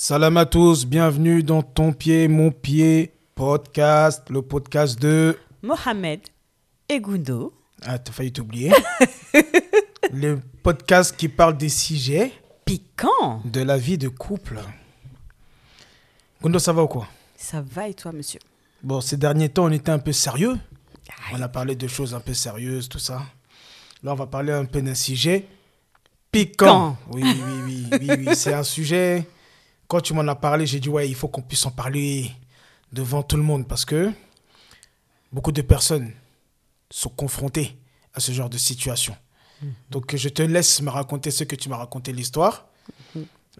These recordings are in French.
Salam à tous, bienvenue dans Ton pied, mon pied podcast, le podcast de. Mohamed et Gundo. Ah, t'as failli t'oublier. le podcast qui parle des sujets Piquant de la vie de couple. Gundo, ça va ou quoi? Ça va et toi, monsieur? Bon, ces derniers temps, on était un peu sérieux. On a parlé de choses un peu sérieuses, tout ça. Là, on va parler un peu d'un sujet piquant. Oui, oui, oui, oui, oui. C'est un sujet. Quand tu m'en as parlé, j'ai dit, ouais, il faut qu'on puisse en parler devant tout le monde parce que beaucoup de personnes sont confrontées à ce genre de situation. Donc, je te laisse me raconter ce que tu m'as raconté l'histoire.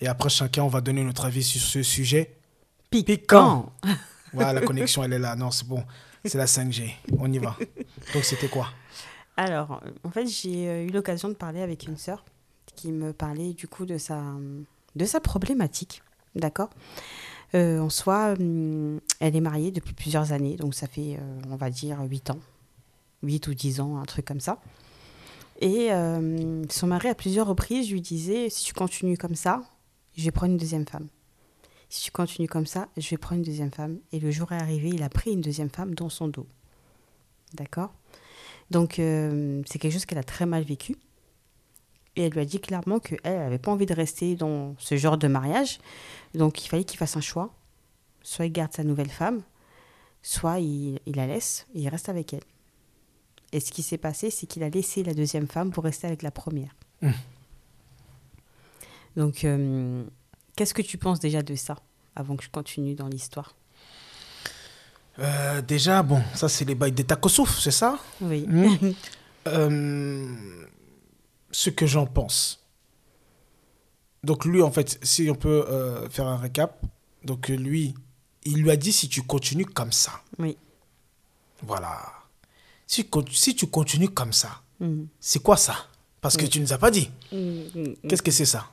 Et après, chacun, on va donner notre avis sur ce sujet piquant. Voilà, la connexion, elle est là. Non, c'est bon. C'est la 5G. On y va. Donc, c'était quoi? Alors, en fait, j'ai euh, eu l'occasion de parler avec une sœur qui me parlait du coup de sa, de sa problématique. D'accord Euh, En soi, hum, elle est mariée depuis plusieurs années, donc ça fait, euh, on va dire, 8 ans. 8 ou 10 ans, un truc comme ça. Et euh, son mari, à plusieurs reprises, lui disait Si tu continues comme ça, je vais prendre une deuxième femme. Si tu continues comme ça, je vais prendre une deuxième femme. Et le jour est arrivé, il a pris une deuxième femme dans son dos. D'accord? Donc, c'est quelque chose qu'elle a très mal vécu. Et elle lui a dit clairement qu'elle n'avait pas envie de rester dans ce genre de mariage. Donc, il fallait qu'il fasse un choix. Soit il garde sa nouvelle femme, soit il, il la laisse et il reste avec elle. Et ce qui s'est passé, c'est qu'il a laissé la deuxième femme pour rester avec la première. Mmh. Donc, euh, qu'est-ce que tu penses déjà de ça, avant que je continue dans l'histoire? Euh, Déjà, bon, ça, c'est les bails des tacosouf, c'est ça? Oui. Euh, ce que j'en pense. Donc lui, en fait, si on peut euh, faire un récap, donc lui, il lui a dit si tu continues comme ça, Oui. voilà. Si, si tu continues comme ça, Mhm. c'est quoi ça? Parce que Oui. tu nous as pas dit. Mhm. Qu'est-ce que c'est ça?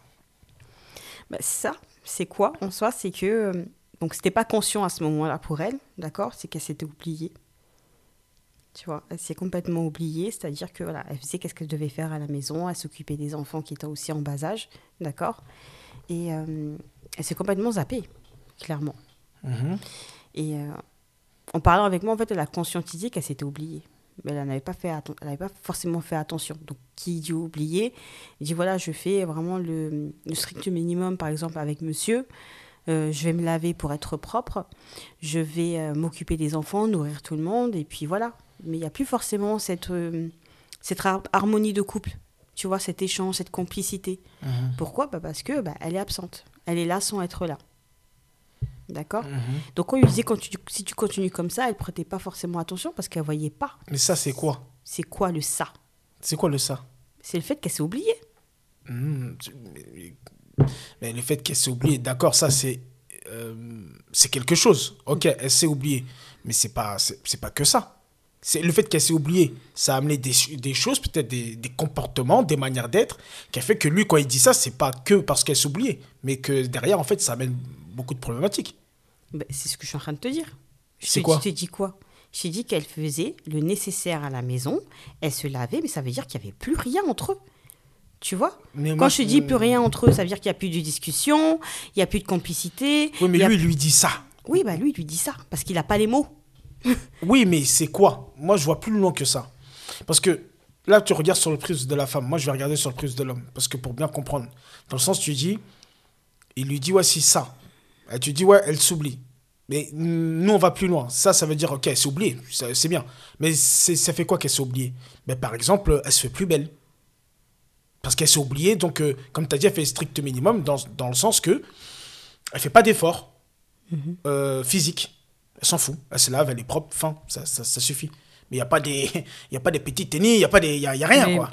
Bah, ça, c'est quoi en soi? C'est que. euh, donc, c'était pas conscient à ce moment-là pour elle, d'accord? C'est qu'elle s'était oubliée. Tu vois, elle s'est complètement oubliée, c'est-à-dire que voilà, elle faisait qu'est-ce qu'elle devait faire à la maison, elle s'occupait des enfants qui étaient aussi en bas âge, d'accord? Et euh, elle s'est complètement zappée, clairement. Mhm. Et euh, en parlant avec moi, en fait, elle a conscientisé qu'elle s'était oubliée. Mais elle n'avait pas, fait elle pas forcément fait attention. Donc, qui dit oublier dit voilà, je fais vraiment le, le strict minimum, par exemple, avec monsieur. Euh, je vais me laver pour être propre. Je vais euh, m'occuper des enfants, nourrir tout le monde. Et puis voilà. Mais il n'y a plus forcément cette, euh, cette har- harmonie de couple. Tu vois, cet échange, cette complicité. Mhm. Pourquoi? Bah Parce que bah, elle est absente. Elle est là sans être là. D'accord? Mhm. donc on lui disait quand tu, si tu continues comme ça, elle prêtait pas forcément attention parce qu'elle voyait pas. Mais ça, c'est quoi? C'est quoi le ça? C'est quoi le ça? C'est le fait qu'elle s'est oubliée. Mhm. Mais- le fait qu'elle s'est oubliée, d'accord, ça c'est euh, c'est quelque chose. Ok, elle s'est oubliée, mais c'est pas c'est pas que ça. C'est le fait qu'elle s'est oubliée, ça a amené des, des choses, peut-être des, des comportements, des manières d'être, qui a fait que lui, quand il dit ça, c'est pas que parce qu'elle s'est oubliée, mais que derrière, en fait, ça amène beaucoup de problématiques. Ben, c'est ce que je suis en train de te dire. Je C'est te- quoi Je t'ai dit quoi? Je t'ai dit qu'elle faisait le nécessaire à la maison, elle se lavait, mais ça veut dire qu'il n'y avait plus rien entre eux. Tu vois? Mais Quand moi, je te dis plus rien entre eux, ça veut dire qu'il n'y a plus de discussion, il n'y a plus de complicité. Oui, mais lui, il lui dit ça. Oui, bah lui, il lui dit ça, parce qu'il n'a pas les mots. Oui, mais c'est quoi? Moi, je vois plus loin que ça. Parce que là, tu regardes sur le prisme de la femme. Moi, je vais regarder sur le prisme de l'homme. Parce que pour bien comprendre, dans le sens, tu dis, il lui dit, ouais, c'est ça. Et tu dis, ouais, elle s'oublie. Mais nous, on va plus loin. Ça, ça veut dire, ok, elle s'est oubliée. C'est bien. Mais ça fait quoi qu'elle s'est oubliée? Ben, Par exemple, elle se fait plus belle. Parce qu'elle s'est oubliée. Donc, euh, comme tu as dit, elle fait le strict minimum dans, dans le sens que elle fait pas d'effort euh, physique. Elle s'en fout. Elle se lave, elle est propre, fin, ça, ça, ça suffit. Mais il n'y a pas des, y a pas des petits tennis, il n'y a, pas des- y a, y a rien, Mais- quoi.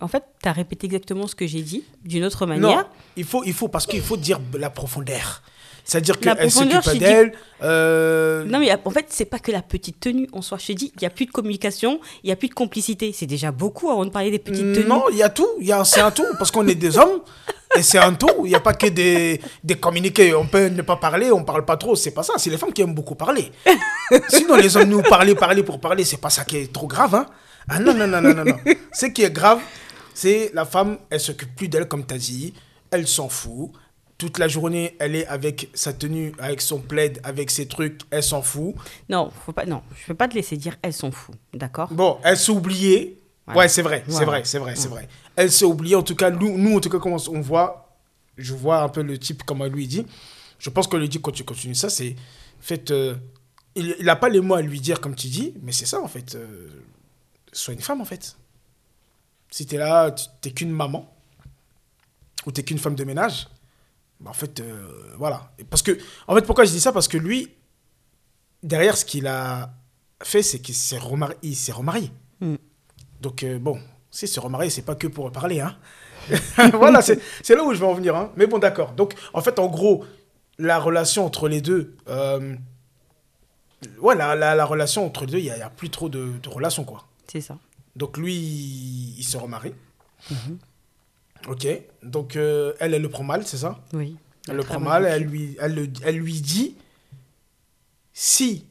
En fait, tu as répété exactement ce que j'ai dit, d'une autre Non, manière. il faut, il faut, parce qu'il faut dire la profondeur. C'est-à-dire La qu'elle s'occupe profondeur, pas dit- d'elle. euh, Non, mais en fait, c'est pas que la petite tenue en soi. Je te dis, il n'y a plus de communication, il n'y a plus de complicité. C'est déjà beaucoup avant de parler des petites tenues. Non, il y a tout. Il y a, c'est un tout. Parce qu'on est des hommes. Et c'est un tout. Il n'y a pas que des, des communiqués. On peut ne pas parler, on parle pas trop. C'est pas ça. C'est les femmes qui aiment beaucoup parler. Sinon, les hommes nous parler, parler pour parler, c'est pas ça qui est trop grave. Hein. Ah non, non, non, non, non. non. Ce qui est grave, c'est la femme, elle s'occupe plus d'elle, comme tu as dit. Elle s'en fout. toute la journée, elle est avec sa tenue, avec son plaid, avec ses trucs, elle s'en fout. Non, faut pas, non, je ne peux pas te laisser dire elles sont fous, d'accord? Bon, elle s'est oubliée. Voilà. Ouais, c'est vrai, c'est vrai, c'est vrai, c'est vrai. Elle s'est oubliée. En tout cas, nous, nous, en tout cas, comment on voit, je vois un peu le type, comme lui dit. Je pense qu'on lui dit quand tu continues ça, c'est. En fait, euh, il n'a pas les mots à lui dire, comme tu dis, mais c'est ça, en fait. euh, sois une femme, en fait. Si tu es là, tu n'es qu'une maman, ou tu qu'une femme de ménage, bah, en fait, euh, voilà. Parce que, en fait, pourquoi je dis ça? Parce que lui, derrière, ce qu'il a fait, c'est qu'il s'est remarié. Il s'est remarié. Mm. Donc, bon, si se remarier, c'est pas que pour parler, hein. voilà, c'est c'est là où je veux en venir, hein. Mais bon, d'accord. Donc, en fait, en gros, la relation entre les deux, euh, ouais, la, la- la relation entre les deux, il n'y a, plus trop de, de relation, quoi. C'est ça. Donc, lui, il, il se remarie. Mhm. Ok. Donc, euh, elle, elle le prend mal, c'est ça? Oui. Elle le prend mal, elle lui, elle, le- elle lui dit si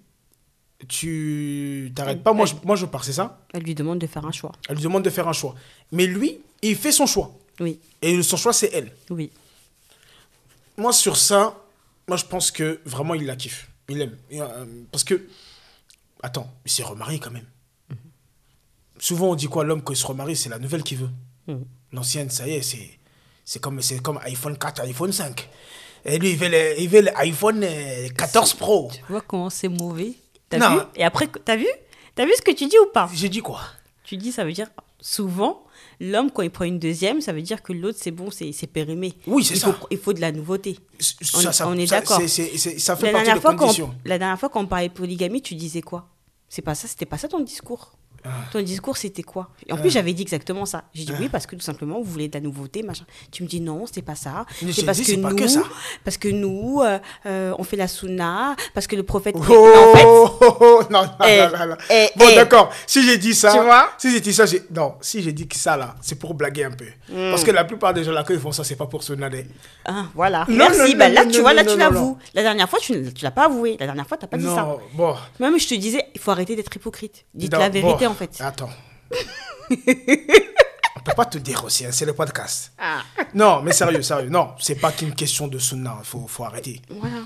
tu t'arrêtes pas, moi je, moi je pars, c'est ça Elle lui demande de faire un choix. Elle lui demande de faire un choix. Mais lui, il fait son choix. Oui, Et son choix, c'est elle. oui. Moi, sur ça, moi je pense que vraiment il la kiffe. Il aime. Et, euh, parce que, attends, il s'est remarié quand même. Souvent on dit quoi? L'homme, il se remarie, c'est la nouvelle qu'il veut. Mhm. L'ancienne, ça y est, c'est, c'est comme, c'est comme iPhone 4, iPhone 5. Et lui, il veut l'iPhone euh, 14 Pro. Tu vois comment c'est mauvais? T'as Non. vu? Et après, t'as vu? T'as vu ce que tu dis ou pas? J'ai dit quoi? Tu dis, ça veut dire, souvent, l'homme, quand il prend une deuxième, ça veut dire que l'autre, c'est bon, c'est périmé. Oui, c'est ça. Faut, il faut de la nouveauté. On- Ça- ça- on est d'accord. ça fait La partie dernière, des fois conditions. la dernière fois qu'on parlait de polygamie, tu disais quoi? C'est pas ça, c'était pas ça ton discours. Ah. Ton discours, c'était quoi? Et en plus, j'avais dit exactement ça. J'ai dit oui, parce que tout simplement, vous voulez de la nouveauté, machin. Tu me dis non, c'est pas ça. C'est parce que nous, pas que ça. parce que nous, euh, euh, on fait la sunna, parce que le prophète. Oh, Mais en fait, oh, oh, non, non, Eh, non, non, non. eh, Bon, eh. d'accord. Si j'ai dit ça, Tu vois si j'ai dit ça, j'ai... non, si j'ai dit que ça là, c'est pour blaguer un peu. Parce que la plupart des gens là, quand ils font ça, c'est pas pour nader. Ah, voilà. Non, Merci. non, bah, non, là, non, tu non, vois, là, non, tu non, l'avoues. La dernière fois, tu ne l'as pas avoué. La dernière fois, tu n'as pas dit ça. Non, bon. Même je te disais, il faut arrêter d'être hypocrite. Dites Non, la vérité, en fait. Attends. On peut pas te dire aussi, hein, c'est le podcast. Ah. Non, mais sérieux, sérieux. Non, c'est pas qu'une question de sunna. Il faut, faut arrêter. Voilà.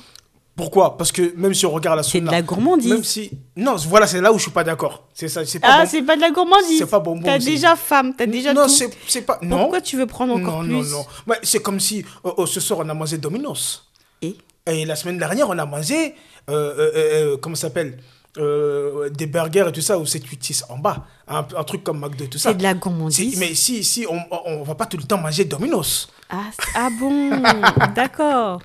Pourquoi? Parce que même si on regarde la C'est de sunna. la gourmandise. Même si. Non, voilà, c'est là où je suis pas d'accord. C'est ça. C'est pas Ah, bon. c'est pas de la gourmandise. C'est pas bonbon T'as aussi. déjà femme, t'as déjà non, tout. c'est c'est pas. Non. Pourquoi tu veux prendre encore non, plus Non, non, Ouais, c'est comme si euh, euh, ce soir on a mangé Domino's. Et? Et la semaine dernière on a mangé. euh, euh, euh, comment ça s'appelle? Euh, Des burgers et tout ça, ou c'est 8 en bas. Un, un truc comme McDo et tout ça. c'est de la gourmandise. mais si, si on, on va pas tout le temps manger Domino's. Ah, ah bon, d'accord.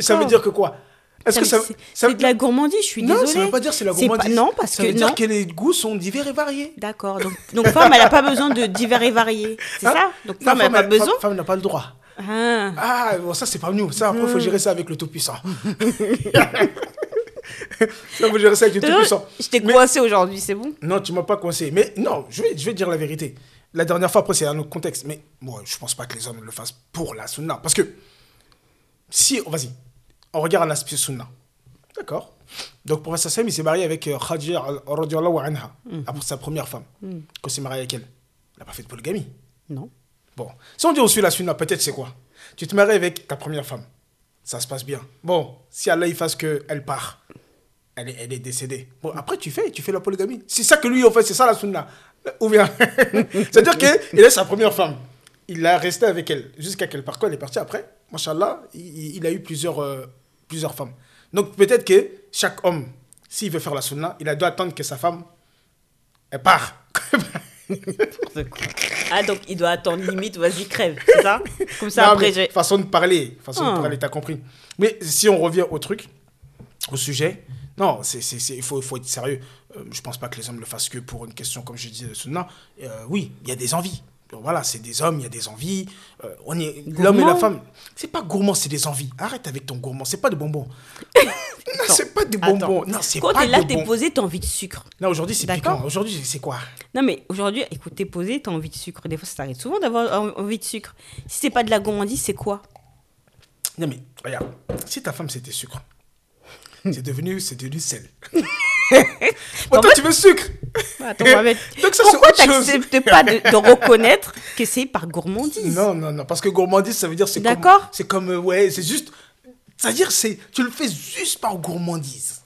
Ça veut dire que quoi? Est-ce que ça, c'est- de la gourmandise, je suis Non, désolée. ça veut pas dire c'est la pas- gourmandise. Non, parce ça que veut non. dire que les goûts sont divers et variés. D'accord. Donc, donc femme, elle n'a pas besoin de divers et variés. C'est Hein? ça? Donc Non, femme, elle n'a pas besoin? femme- n'a pas le droit. Ah. Ah, bon, ça, c'est pas nous. Ça, après, il faut gérer ça avec le Tout-Puissant. ça, faut gérer ça avec le Tout-Puissant. Je t'ai coincé aujourd'hui, c'est bon Non, tu m'as pas conseillé. Mais non, je vais, je vais dire la vérité. La dernière fois, après, c'est un autre contexte. Mais moi, je pense pas que les hommes le fassent pour la sunna. Parce que, si, vas-y, on regarde l'aspect sunna. D'accord Donc, professeur Sam, il s'est marié avec euh, Khadija radiallahu anha, après sa première femme. Quand il s'est marié avec elle, il n'a pas fait de polygamie. Non. Bon, si on dit on suit la sunna, peut-être c'est quoi? Tu te maries avec ta première femme. Ça se passe bien. Bon, si Allah il fasse qu'elle part, elle est, elle est décédée. Bon, après tu fais, tu fais la polygamie. C'est ça que lui, en fait, c'est ça la sunna. Ou bien, c'est-à-dire qu'il est sa première femme. Il a resté avec elle jusqu'à qu'elle parte. Elle est partie après, machallah, il, il a eu plusieurs, euh, plusieurs femmes. Donc peut-être que chaque homme, s'il veut faire la sunna, il a dû attendre que sa femme, elle part. Ah, donc il doit attendre limite, vas-y, crève, c'est ça? Comme ça, Non, après, façon de parler, façon Ah. de parler, t'as compris. Mais si on revient au truc, au sujet, non, c'est, c'est, c'est- il faut, il faut être sérieux. Euh, je pense pas que les hommes le fassent que pour une question, comme je dis, de sunna. Euh, oui, il y a des envies. Donc voilà, c'est des hommes, il y a des envies. Euh, on est l'homme et la femme. C'est pas gourmand, c'est des envies. Arrête avec ton gourmand, c'est pas de bonbons. non, c'est pas des bonbons. Attends. Non, c'est Quand pas t'es là, de t'es posé, t'as envie de sucre. Non, aujourd'hui c'est piquant. Aujourd'hui c'est quoi? Non, mais aujourd'hui, écoute, t'es posé, t'as envie de sucre. Des fois, ça t'arrive souvent d'avoir en- envie de sucre. Si c'est pas de la gourmandise, c'est quoi? Non mais regarde, si ta femme c'était sucre, c'est devenu, c'est devenu sel. Bon, En toi, fait- tu veux sucre. Attends, Mohamed, Donc ça, pourquoi chose. t'acceptes pas de, de reconnaître que c'est par gourmandise? Non, non, non, parce que gourmandise, ça veut dire c'est comme. D'accord. C'est comme, euh, ouais, c'est juste. C'est-à-dire, c'est, tu le fais juste par gourmandise.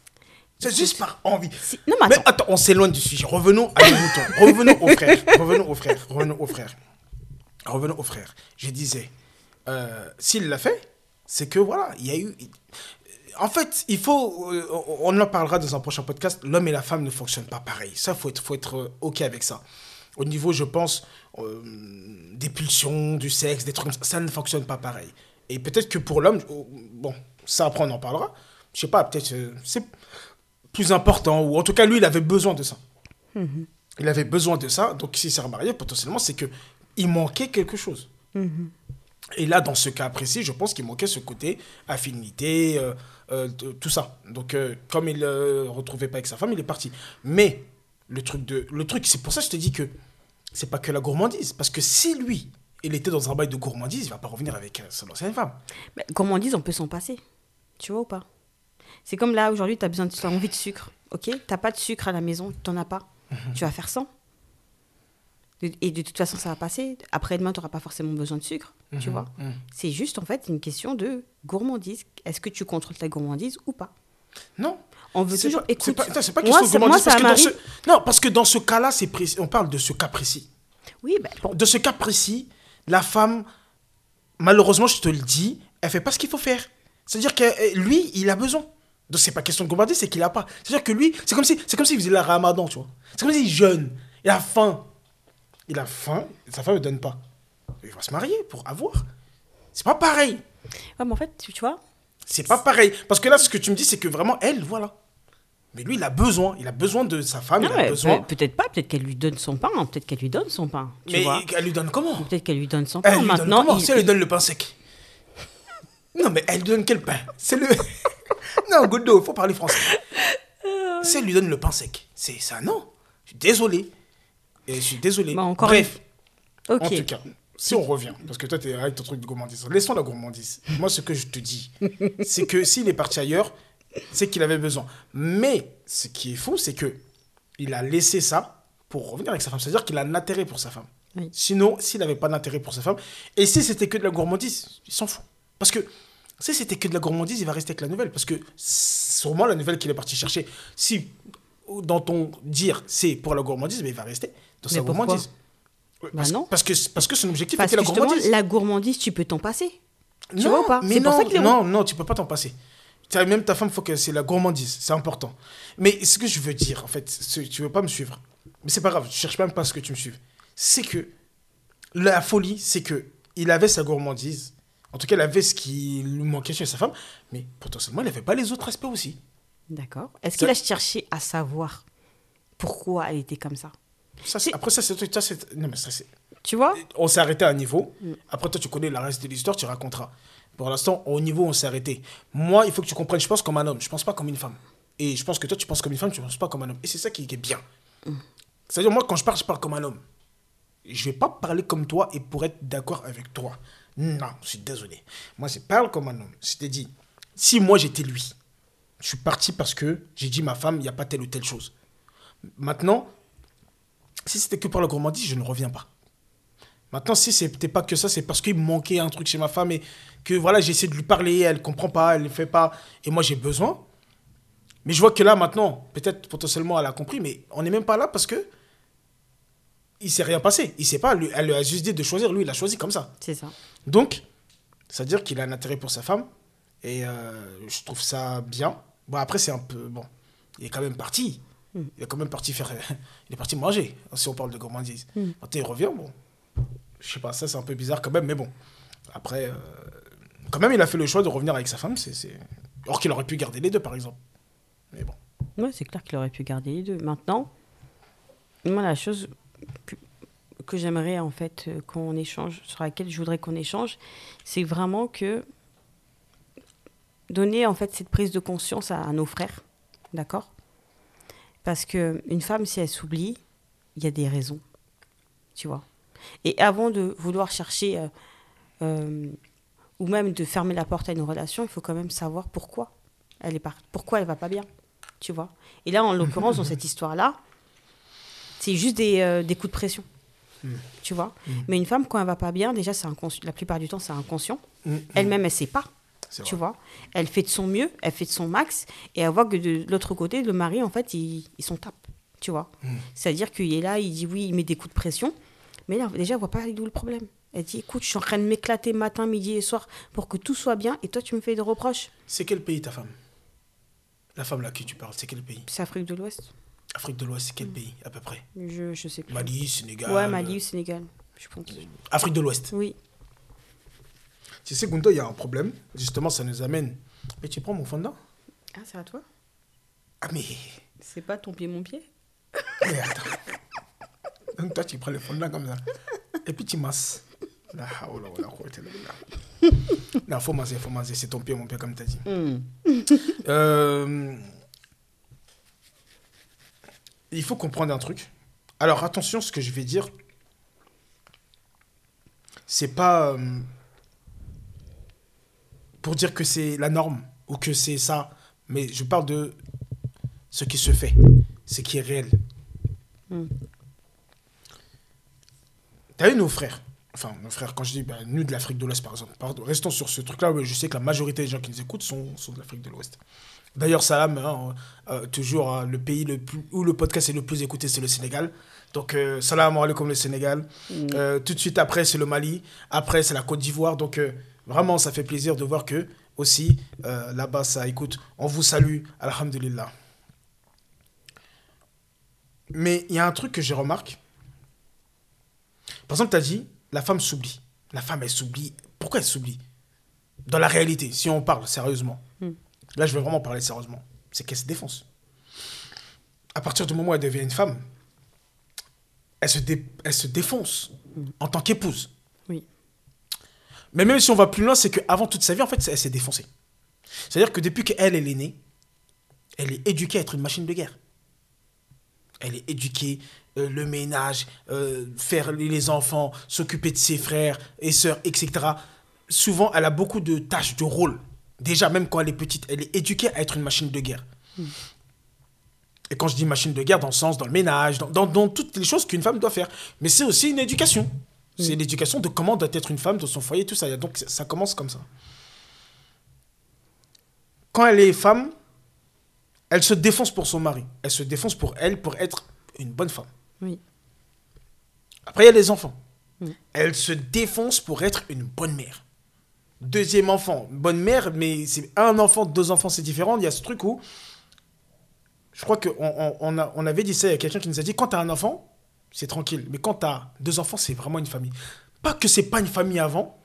C'est juste par envie. Non, mais attends, on s'éloigne du sujet. Revenons à nos moutons. Revenons aux frères. Revenons aux frères. Revenons aux frères. Revenons aux frères. Je disais, euh, s'il l'a fait, c'est que voilà, il y a eu. En fait, il faut. euh, on en parlera dans un prochain podcast. L'homme et la femme ne fonctionnent pas pareil. Ça, faut être, faut être euh, ok avec ça. Au niveau, je pense, euh, des pulsions, du sexe, des trucs comme ça, ça ne fonctionne pas pareil. Et peut-être que pour l'homme, bon, ça après on en parlera. Je sais pas, peut-être euh, c'est plus important, ou en tout cas, lui, il avait besoin de ça. Il avait besoin de ça, donc s'il s'est remarié, potentiellement, c'est que il manquait quelque chose. Et là, dans ce cas précis, je pense qu'il manquait ce côté affinité, euh, euh, tout ça. Donc, euh, comme il ne retrouvait pas avec sa femme, il est parti. Mais le truc, de, le truc c'est pour ça que je te dis que c'est pas que la gourmandise. Parce que si lui, il était dans un bail de gourmandise, il va pas revenir avec euh, son ancienne femme. Mais gourmandise, on peut s'en passer. Tu vois ou pas? C'est comme là, aujourd'hui, tu as besoin de, t'as envie de sucre. Ok? T'as pas de sucre à la maison, t'en as pas. Tu vas faire sans. Et de toute façon, ça va passer. Après-demain, tu n'auras pas forcément besoin de sucre. Tu vois mhm. C'est juste, en fait, une question de gourmandise. Est-ce que tu contrôles ta gourmandise ou pas? Non. On veut toujours. pas, Écoute, pas, c'est pas moi, question de moi, gourmandise, ça parce que dans ce, m'arrive. non, parce que dans ce cas-là, c'est précis. On parle de ce cas précis. Oui, ben, bon, De ce cas précis, la femme, malheureusement, je te le dis, elle fait pas ce qu'il faut faire. C'est-à-dire que euh, lui, il a besoin. Donc c'est pas question de gourmandise, c'est qu'il a pas. C'est-à-dire que lui, c'est comme si, c'est comme s'il faisait le ramadan, tu vois. C'est comme s'il jeûne. Il a faim. Il a faim, sa femme ne donne pas. Il va se marier pour avoir. C'est pas pareil. ouais, mais en fait, tu, tu vois, C'est pas pareil. Parce que là, ce que tu me dis, c'est que vraiment, elle, voilà. Mais lui, il a besoin. Il a besoin de sa femme, non, il a mais besoin. peut- peut-être pas, peut-être qu'elle lui donne son pain, peut-être qu'elle lui donne son pain. Tu Mais vois elle lui donne comment Peut-être qu'elle lui donne son pain. Elle lui donne Maintenant, comment il- Si elle lui donne le pain sec. Non, mais elle lui donne quel pain C'est le. non, Godot, faut parler français. Si elle lui donne le pain sec, c'est ça, non. Je suis désolé. Et je suis désolé. Bon, encore Bref, en tout cas, si on revient, parce que toi, tu es avec ton truc de gourmandise, laissons la gourmandise. Moi, ce que je te dis, c'est que s'il est parti ailleurs, c'est qu'il avait besoin. Mais ce qui est fou, c'est que il a laissé ça pour revenir avec sa femme. C'est-à-dire qu'il a un intérêt pour sa femme. Oui. Sinon, s'il n'avait pas d'intérêt pour sa femme, et si c'était que de la gourmandise, il s'en fout. Parce que si c'était que de la gourmandise, il va rester avec la nouvelle. Parce que sûrement la nouvelle qu'il est parti chercher, si dans ton dire c'est pour la gourmandise, mais il va rester dans sa gourmandise. Ouais, Bah parce, non. Parce que, parce que son objectif Parce était la gourmandise. la gourmandise, tu peux t'en passer. Tu non, vois ou pas mais C'est pour non, ça que non, non, tu peux pas t'en passer. Même ta femme, faut que c'est la gourmandise, c'est important. Mais ce que je veux dire, en fait, tu veux pas me suivre. Mais c'est pas grave, je cherche même pas à ce que tu me suives. C'est que la folie, c'est que il avait sa gourmandise. En tout cas, il avait ce qui lui manquait chez sa femme, mais potentiellement, il n'avait pas les autres aspects aussi. D'accord. Est-ce qu'il a cherché à savoir pourquoi elle était comme ça? Ça, après, ça, c'est. ça, c'est- Non, mais ça, c'est. Tu vois On s'est arrêté à un niveau. Après, toi, tu connais la reste de l'histoire, tu raconteras. Pour l'instant, au niveau on s'est arrêté. Moi, il faut que tu comprennes, je pense comme un homme, je pense pas comme une femme. Et je pense que toi, tu penses comme une femme, tu penses pas comme un homme. Et c'est ça qui, qui est bien. C'est-à-dire, moi, quand je parle, je parle comme un homme. Je vais pas parler comme toi et pour être d'accord avec toi. Non, je suis désolé. Moi, je parle comme un homme. Je t'ai dit, si moi j'étais lui, je suis parti parce que j'ai dit ma femme, il n'y a pas telle ou telle chose. Maintenant, si c'était que pour la gourmandise, je ne reviens pas. Maintenant, si c'était pas que ça, c'est parce qu'il me manquait un truc chez ma femme et que voilà, j'ai essayé de lui parler, elle comprend pas, elle ne fait pas, et moi j'ai besoin. Mais je vois que là, maintenant, peut-être potentiellement elle a compris, mais on n'est même pas là parce que il s'est rien passé. Il sait pas, lui, elle lui a juste dit de choisir, lui il a choisi comme ça. C'est ça. Donc, c'est-à-dire qu'il a un intérêt pour sa femme. Et euh, je trouve ça bien. Bon, après, c'est un peu. Bon, il est quand même parti. Il est quand même parti faire. il est parti manger, si on parle de gourmandise. Quand il revient, bon. Je sais pas, ça, c'est un peu bizarre quand même, mais bon. Après, euh, quand même, il a fait le choix de revenir avec sa femme. c'est Or qu'il aurait pu garder les deux, par exemple. Mais bon. Ouais, c'est clair qu'il aurait pu garder les deux. Maintenant, moi, la chose que, que j'aimerais en fait euh, qu'on échange, sur laquelle je voudrais qu'on échange, c'est vraiment que donner en fait cette prise de conscience à, à nos frères, d'accord? Parce que une femme, si elle s'oublie, il y a des raisons, tu vois. Et avant de vouloir chercher euh, euh, ou même de fermer la porte à une relation, il faut quand même savoir pourquoi elle est par... pourquoi elle va pas bien. tu vois. Et là, en l'occurrence, dans cette histoire-là, c'est juste des, euh, des coups de pression. Mm. Tu vois Mm. Mais une femme, quand elle va pas bien, déjà, c'est inconscient. La plupart du temps, c'est inconscient. Mm, Elle-même, elle sait pas. Tu vois Elle fait de son mieux, elle fait de son max. Et elle voit que de l'autre côté, le mari, en fait, il, il s'en tape. Tu vois Mm. C'est-à-dire qu'il est là, il dit oui, il met des coups de pression. Mais là, déjà, elle voit pas d'où le problème. Elle dit écoute, je suis en train de m'éclater matin, midi et soir pour que tout soit bien. Et toi, tu me fais des reproches. C'est quel pays ta femme? La femme là à qui tu parles, c'est quel pays? C'est Afrique de l'Ouest. Afrique de l'Ouest, c'est quel pays à peu près? Je, je sais plus. Mali, Sénégal. Ouais, Mali ou Sénégal, je pense. Afrique de l'Ouest? Oui. Tu sais, Gunto, il y a un problème. Justement, ça nous amène. Mais tu prends mon fondant Ah, c'est à toi Ah, mais. C'est pas ton pied, mon pied mais attends. Donc, toi, tu prends le fondant comme ça. Et puis, tu masses. Billah. Non, faut masser, faut masser. C'est ton pied, mon pied, comme tu as dit. Euh, Il faut comprendre un truc. Alors, attention, ce que je vais dire, c'est pas euh, pour dire que c'est la norme ou que c'est ça, mais je parle de ce qui se fait, ce qui est réel. Mm. T'as vu nos frères Enfin, nos frères, quand je dis bah, nous de l'Afrique de l'Ouest, par exemple. Pardon, restons sur ce truc-là, je sais que la majorité des gens qui nous écoutent sont, sont de l'Afrique de l'Ouest. D'ailleurs, salam, hein, euh, toujours hein, le pays le plus, où le podcast est le plus écouté, c'est le Sénégal. Donc, euh, salam alaikum le Sénégal. Euh, tout de suite après, c'est le Mali. Après, c'est la Côte d'Ivoire. Donc, euh, vraiment, ça fait plaisir de voir que aussi euh, là-bas, ça écoute. On vous salue, alhamdulillah. Mais il y a un truc que je remarque. Par exemple, tu as dit, la femme s'oublie. La femme, elle s'oublie. Pourquoi elle s'oublie? Dans la réalité, si on parle sérieusement. Mm. Là, je vais vraiment parler sérieusement. C'est qu'elle se défonce. À partir du moment où elle devient une femme, elle se, dé- elle se défonce en tant qu'épouse. Oui. Mais même si on va plus loin, c'est qu'avant toute sa vie, en fait, elle s'est défoncée. C'est-à-dire que depuis qu'elle, elle est née, elle est éduquée à être une machine de guerre. Elle est éduquée, euh, le ménage, euh, faire les- enfants, s'occuper de ses frères et sœurs, etc. Souvent, elle a beaucoup de tâches, de rôles. Déjà, même quand elle est petite, elle est éduquée à être une machine de guerre. Et quand je dis machine de guerre, dans le sens, dans le ménage, dans, dans- dans toutes les choses qu'une femme doit faire. Mais c'est aussi une éducation. C'est l'éducation de comment doit être une femme dans son foyer, tout ça. Donc, ça- commence comme ça. Quand elle est femme, elle se défonce pour son mari. Elle se défonce pour elle, pour être une bonne femme. Oui. Après, il y a les enfants. Mm. Elle se défonce pour être une bonne mère. Deuxième enfant, bonne mère, mais c'est un enfant, deux enfants, c'est différent. Il y a ce truc où. Je crois qu'on on, on avait dit ça, il y a quelqu'un qui nous a dit quand tu as un enfant, c'est tranquille. Mais quand tu as deux enfants, c'est vraiment une famille. Pas que c'est pas une famille avant,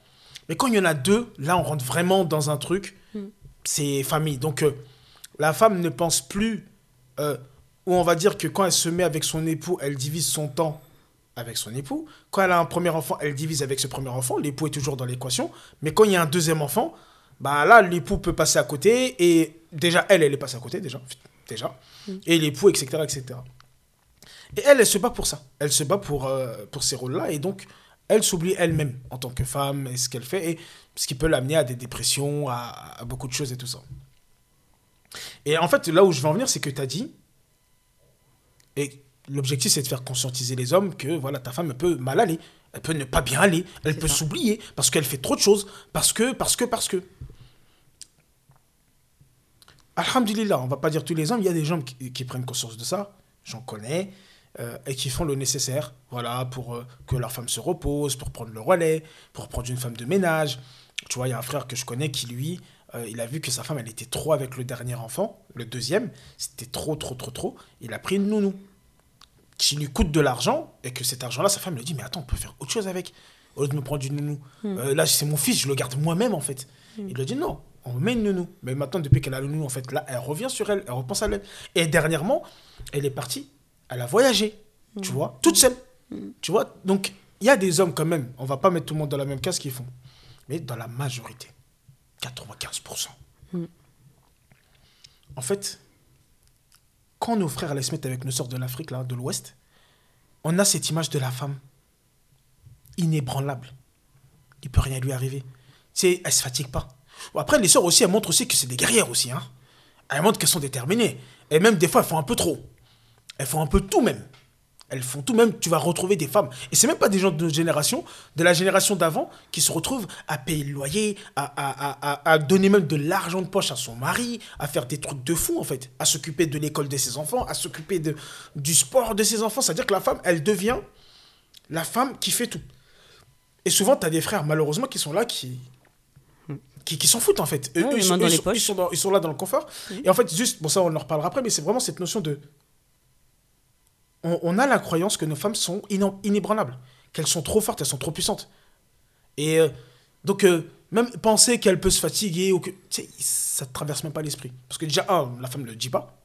mais quand il y en a deux, là, on rentre vraiment dans un truc, c'est famille. Donc, euh, la femme ne pense plus. euh, ou on va dire que quand elle se met avec son époux, elle divise son temps avec son époux. Quand elle a un premier enfant, elle divise avec ce premier enfant. L'époux est toujours dans l'équation. Mais quand il y a un deuxième enfant, bah là, l'époux peut passer à côté. Et déjà, elle, elle est passée à côté, déjà. déjà. Et l'époux, etc., etc. Et elle, elle se bat pour ça. Elle se bat pour, euh, pour ces rôles-là. Et donc, elle s'oublie elle-même en tant que femme et ce qu'elle fait. Et ce qui peut l'amener à des dépressions, à, à beaucoup de choses et tout ça. Et en fait, là où je veux en venir, c'est que tu as dit, et l'objectif, c'est de faire conscientiser les hommes que voilà, ta femme elle peut mal aller, elle peut ne pas bien aller, elle peut s'oublier parce qu'elle fait trop de choses, parce que, parce que, parce que. Alhamdulillah, on va pas dire tous les hommes, il y a des gens qui, qui prennent conscience de ça, j'en connais, euh, et qui font le nécessaire, voilà, pour euh, que leur femme se repose, pour prendre le relais, pour prendre une femme de ménage. Tu vois, il y a un frère que je connais qui, lui, euh, il a vu que sa femme, elle était trop avec le dernier enfant, le deuxième, c'était trop, trop, trop, trop. Il a pris une nounou qui lui coûte de l'argent et que cet argent-là, sa femme lui dit Mais attends, on peut faire autre chose avec. Au lieu de me prendre une nounou. Euh, là, c'est mon fils, je le garde moi-même en fait. Il lui a dit Non, on met une nounou. Mais maintenant, depuis qu'elle a le nounou, en fait, là, elle revient sur elle, elle repense à elle. Et dernièrement, elle est partie, elle a voyagé, tu vois, toute seule. Tu vois, donc il y a des hommes quand même, on va pas mettre tout le monde dans la même case qu'ils font. Mais dans la majorité, 95%. En fait, quand nos frères allaient se mettre avec nos sœurs de l'Afrique, là, de l'Ouest, on a cette image de la femme inébranlable. Il peut rien lui arriver. C'est, elle se fatigue pas. Après, les sœurs aussi, elles montrent aussi que c'est des guerrières aussi. Hein. Elles montrent qu'elles sont déterminées. Et même des fois, elles font un peu trop. Elles font un peu tout même. Elles font tout même, tu vas retrouver des femmes. Et c'est même pas des gens de notre génération, de la génération d'avant, qui se retrouvent à payer le loyer, à, à, à, à donner même de l'argent de poche à son mari, à faire des trucs de fou en fait, à s'occuper de l'école de ses enfants, à s'occuper de, du sport de ses enfants. C'est-à-dire que la femme, elle devient la femme qui fait tout. Et souvent, tu as des frères, malheureusement, qui sont là, qui, qui, qui s'en foutent en fait. Eux, Ouais, ils, sont, dans ils sont- poches. ils sont dans- ils sont là dans le confort. Et en fait, juste, bon, ça, on en reparlera après, mais c'est vraiment cette notion de. On, on a la croyance que nos femmes sont inébranlables, qu'elles sont trop fortes, elles sont trop puissantes. Et euh, donc, euh, même penser qu'elle peut se fatiguer, ou que, ça ne traverse même pas l'esprit. Parce que déjà, un, la femme ne le dit pas.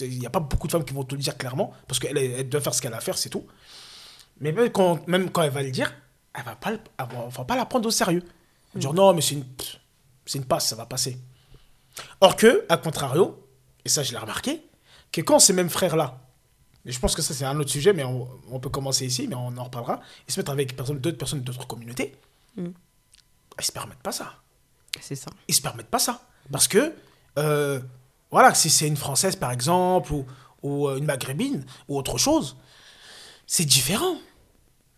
Il n'y a pas beaucoup de femmes qui vont te le dire clairement, parce qu'elle elle doit faire ce qu'elle a à faire, c'est tout. Mais même quand, même quand elle va le dire, elle va pas, le- elle va, va pas la prendre au sérieux. Elle va dire non, mais c'est une, c'est une passe, ça va passer. Or que, à contrario, et ça je l'ai remarqué, que quand ces mêmes frères-là, et je pense que ça c'est un autre sujet, mais on, on peut commencer ici, mais on en reparlera, ils se mettent avec d'autres personnes d'autres communautés, Mm. ils se permettent pas ça. C'est ça. Ils se permettent pas ça. Parce que, euh, voilà, si c'est une Française par exemple, ou, ou euh, une Maghrébine, ou autre chose, c'est différent.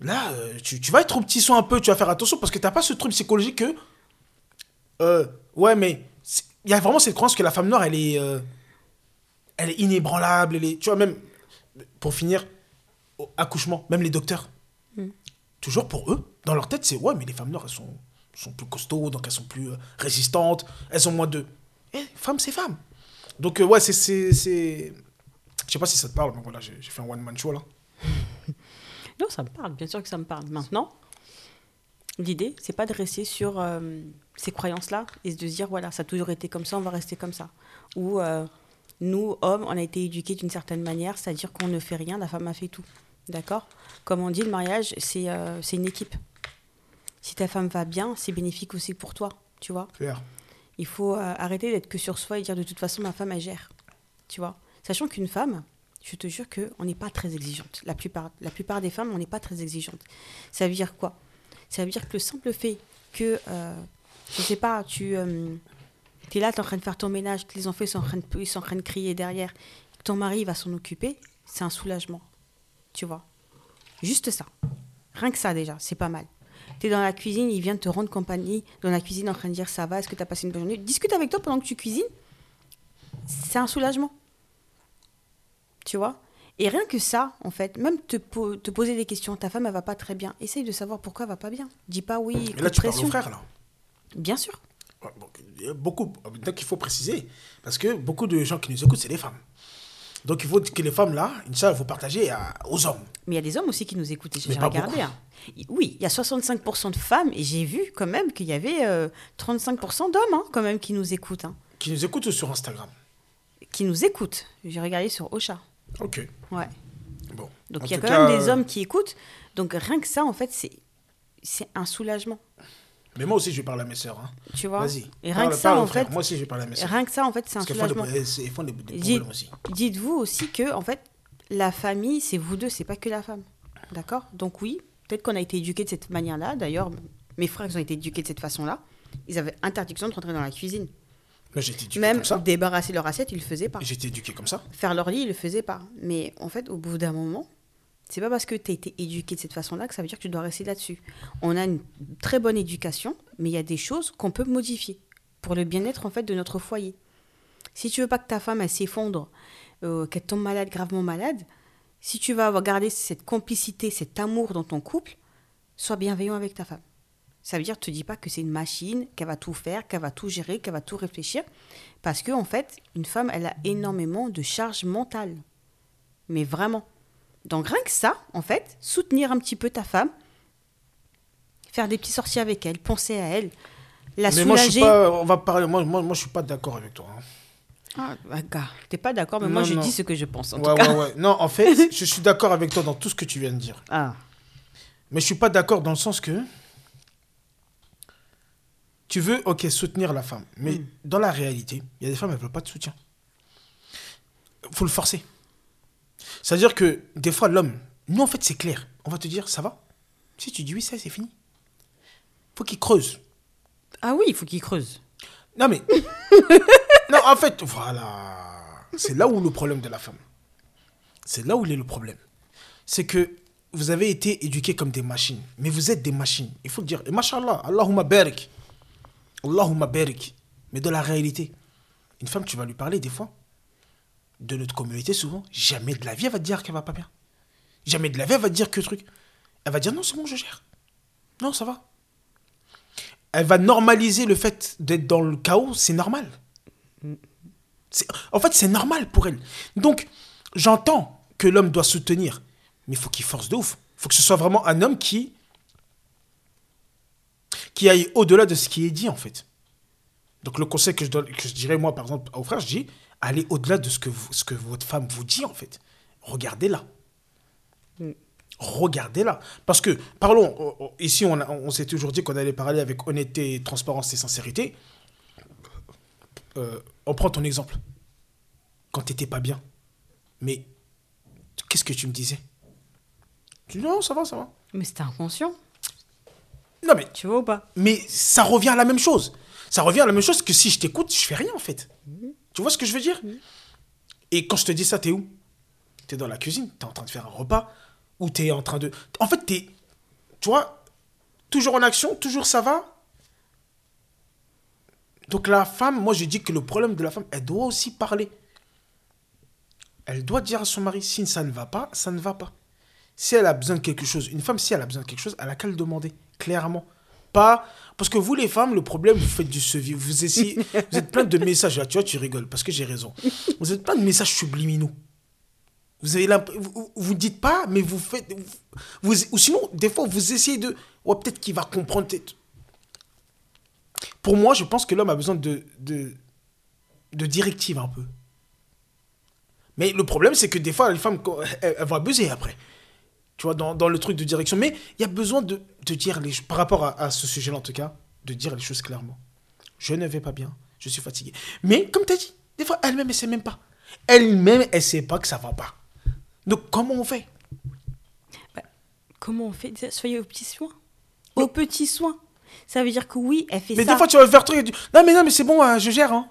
Là, euh, tu, tu vas être au petit soin un peu, tu vas faire attention, parce que t'as pas ce truc psychologique que, euh, ouais, mais il y a vraiment cette croyance que la femme noire, elle est, euh, elle est inébranlable, elle est, tu vois, même, pour finir, accouchement, même les docteurs, toujours pour eux, dans leur tête, c'est, ouais, mais les femmes noires, elles sont, sont plus costauds, donc elles sont plus euh, résistantes, elles ont moins de... Eh, femme, c'est femme. Donc, euh, ouais, c'est... Je sais pas si ça te parle, mais voilà, j'ai fait un one-man show, là. Non, ça me parle, bien sûr que ça me parle. Maintenant, l'idée, c'est pas de rester sur euh, ces croyances-là et de se dire, voilà, ça a toujours été comme ça, on va rester comme ça. Ou nous, hommes, on a été éduqués d'une certaine manière, c'est-à-dire qu'on ne fait rien, la femme a fait tout. D'accord? Comme on dit, le mariage, c'est euh, c'est une équipe. Si ta femme va bien, c'est bénéfique aussi pour toi, tu vois? Claire. il faut euh, arrêter d'être que sur soi et dire de toute façon ma femme elle gère. Tu vois? Sachant qu'une femme, je te jure qu'on n'est pas très exigeante. La plupart, la plupart des femmes, on n'est pas très exigeante. Ça veut dire quoi? Ça veut dire que le simple fait que, euh, je sais pas, tu es là, tu es en train de faire ton ménage, que les enfants ils sont, en train de, ils sont en train de crier derrière, que ton mari va s'en occuper, c'est un soulagement. Tu vois Juste ça. Rien que ça déjà, c'est pas mal. Tu es dans la cuisine, il vient te rendre compagnie dans la cuisine en train de dire ça va, est-ce que tu as passé une bonne journée? Discute avec toi pendant que tu cuisines. C'est un soulagement. Tu vois Et rien que ça, en fait, même te, po- te poser des questions, ta femme, elle va pas très bien. Essaye de savoir pourquoi elle va pas bien. Dis pas oui, Mais là, tu parles frères, là. Bien sûr. Ouais, bon, il y a beaucoup. Donc, il faut préciser. Parce que beaucoup de gens qui nous écoutent, c'est les femmes. Donc, il faut que les femmes, là, Inch'Allah, partager à- aux hommes. Mais il y a des hommes aussi qui nous écoutent. J'ai regardé. hein. Oui, il y a 65% de femmes et j'ai vu quand même qu'il y avait euh, 35% d'hommes hein, quand même qui nous écoutent. hein. Qui nous écoutent sur Instagram. Qui nous écoutent. J'ai regardé sur Ocha. Ok. Ouais. Bon. Donc il y a quand cas, même des euh, hommes qui écoutent. Donc rien que ça, en fait, c'est c'est un soulagement. Mais moi aussi, je vais parler à mes sœurs. hein. Tu vois Vas-y. Et rien Parle- que ça, parle en fait, Moi aussi, je vais parler à mes sœurs. rien que ça, en fait, c'est un soulagement. des, elles font des, des problèmes aussi. Dites-vous aussi que, en fait, la famille, c'est vous deux, c'est pas que la femme. D'accord? Donc oui, peut-être qu'on a été éduqués de cette manière-là. D'ailleurs, mes frères, ils ont été éduqués de cette façon-là. Ils avaient interdiction de rentrer dans la cuisine. Mais éduqué Même comme ça. débarrasser leur assiette, ils le faisaient pas. Été éduqué comme ça. Faire leur lit, ils le faisaient pas. Mais en fait, au bout d'un moment, c'est pas parce que tu as été éduqué de cette façon-là que ça veut dire que tu dois rester là-dessus. On a une très bonne éducation, mais il y a des choses qu'on peut modifier pour le bien-être en fait de notre foyer. Si tu veux pas que ta femme s'effondre, euh, qu'elle tombe malade, gravement malade, si tu vas avoir gardé cette complicité, cet amour dans ton couple, sois bienveillant avec ta femme. Ça veut dire, te dis pas que c'est une machine, qu'elle va tout faire, qu'elle va tout gérer, qu'elle va tout réfléchir. Parce que, en fait, une femme, elle a énormément de charge mentale. Mais vraiment. Donc, rien que ça, en fait, soutenir un petit peu ta femme, faire des petits sorties avec elle, penser à elle, la mais moi, je suis pas. On va parler. Moi, moi, moi je suis pas d'accord avec toi. hein. Ah, bah, gars, t'es pas d'accord, mais moi, Non, je non. dis ce que je pense, en Ouais, tout cas. ouais, ouais. Non, en fait, je suis d'accord avec toi dans tout ce que tu viens de dire. Ah, Mais je suis pas d'accord dans le sens que tu veux, ok, soutenir la femme. Mais Mm. dans la réalité, il y a des femmes, elles veulent pas de soutien. faut le forcer. C'est-à-dire que des fois, l'homme, nous, en fait, c'est clair. On va te dire, ça va Si tu dis oui, ça, c'est fini. faut qu'il creuse. ah oui, il faut qu'il creuse. Non, mais. non, en fait, voilà. c'est là où le problème de la femme. C'est là où il est le problème. C'est que vous avez été éduqués comme des machines. Mais vous êtes des machines. Il faut le dire. Et mashallah, Allahumma barik. Allahumma barik. Mais de la réalité, une femme, tu vas lui parler des fois, de notre communauté souvent, jamais de la vie, elle va te dire qu'elle va pas bien. Jamais de la vie, elle va te dire que truc. Elle va dire non, c'est bon, je gère. Non, ça va. Elle va normaliser le fait d'être dans le chaos, c'est normal. En fait, c'est normal pour elle. Donc, j'entends que l'homme doit soutenir, mais il faut qu'il force de ouf. Il faut que ce soit vraiment un homme qui qui aille au-delà de ce qui est dit, en fait. Donc, le conseil que je, donne, que je dirais, moi, par exemple, aux frères, je dis, allez au-delà de ce que, vous- ce que votre femme vous dit, en fait. Regardez-la. Regardez-la. Parce que, parlons, ici, on, s'est toujours dit qu'on allait parler avec honnêteté, transparence et sincérité. Euh, on prend ton exemple. Quand t'étais pas bien. Mais, qu'est-ce que tu me disais? Tu dis, non, ça va, ça va. Mais c'était inconscient, Non, mais tu vois ou pas? mais ça revient à la même chose. Ça revient à la même chose que si je t'écoute, je fais rien en fait. Tu vois ce que je veux dire Et quand je te dis ça, t'es où? T'es dans la cuisine, t'es en train de faire un repas, ou t'es en train de... En fait, t'es... Tu vois, toujours en action, toujours ça va? Donc la femme, moi je dis que le problème de la femme, elle doit aussi parler. Elle doit dire à son mari, si ça ne va pas, ça ne va pas. Si elle a besoin de quelque chose, une femme, si elle a besoin de quelque chose, elle a qu'à le demander, clairement. Pas. Parce que vous, les femmes, le problème, vous faites du sevi. Vous essayez. vous êtes plein de messages. Là, tu vois, tu rigoles, parce que j'ai raison. Vous êtes plein de messages subliminaux. Vous avez vous, vous dites pas, mais vous faites. Vous, ou sinon, des fois, vous essayez de. Ouais, peut-être qu'il va comprendre. Pour moi, je pense que l'homme a besoin de, de, directives un peu. Mais le problème, c'est que des fois, les femmes, elles vont abuser après. Tu vois, dans, dans le truc de direction. Mais il y a besoin de, de dire les choses, par rapport à, à ce sujet-là en tout cas, de dire les choses clairement. Je ne vais pas bien, je suis fatigué. Mais comme tu as dit, des fois, elle-même, elle sait même pas. Elle-même, elle sait pas que ça va pas. Donc, comment on fait? Comment on fait? Soyez aux petits soins. Aux petits soins. Ça veut dire que oui, elle fait Mais ça. des fois, tu vas faire truc et tu... Non, mais non, mais c'est bon, euh, je gère. Hein.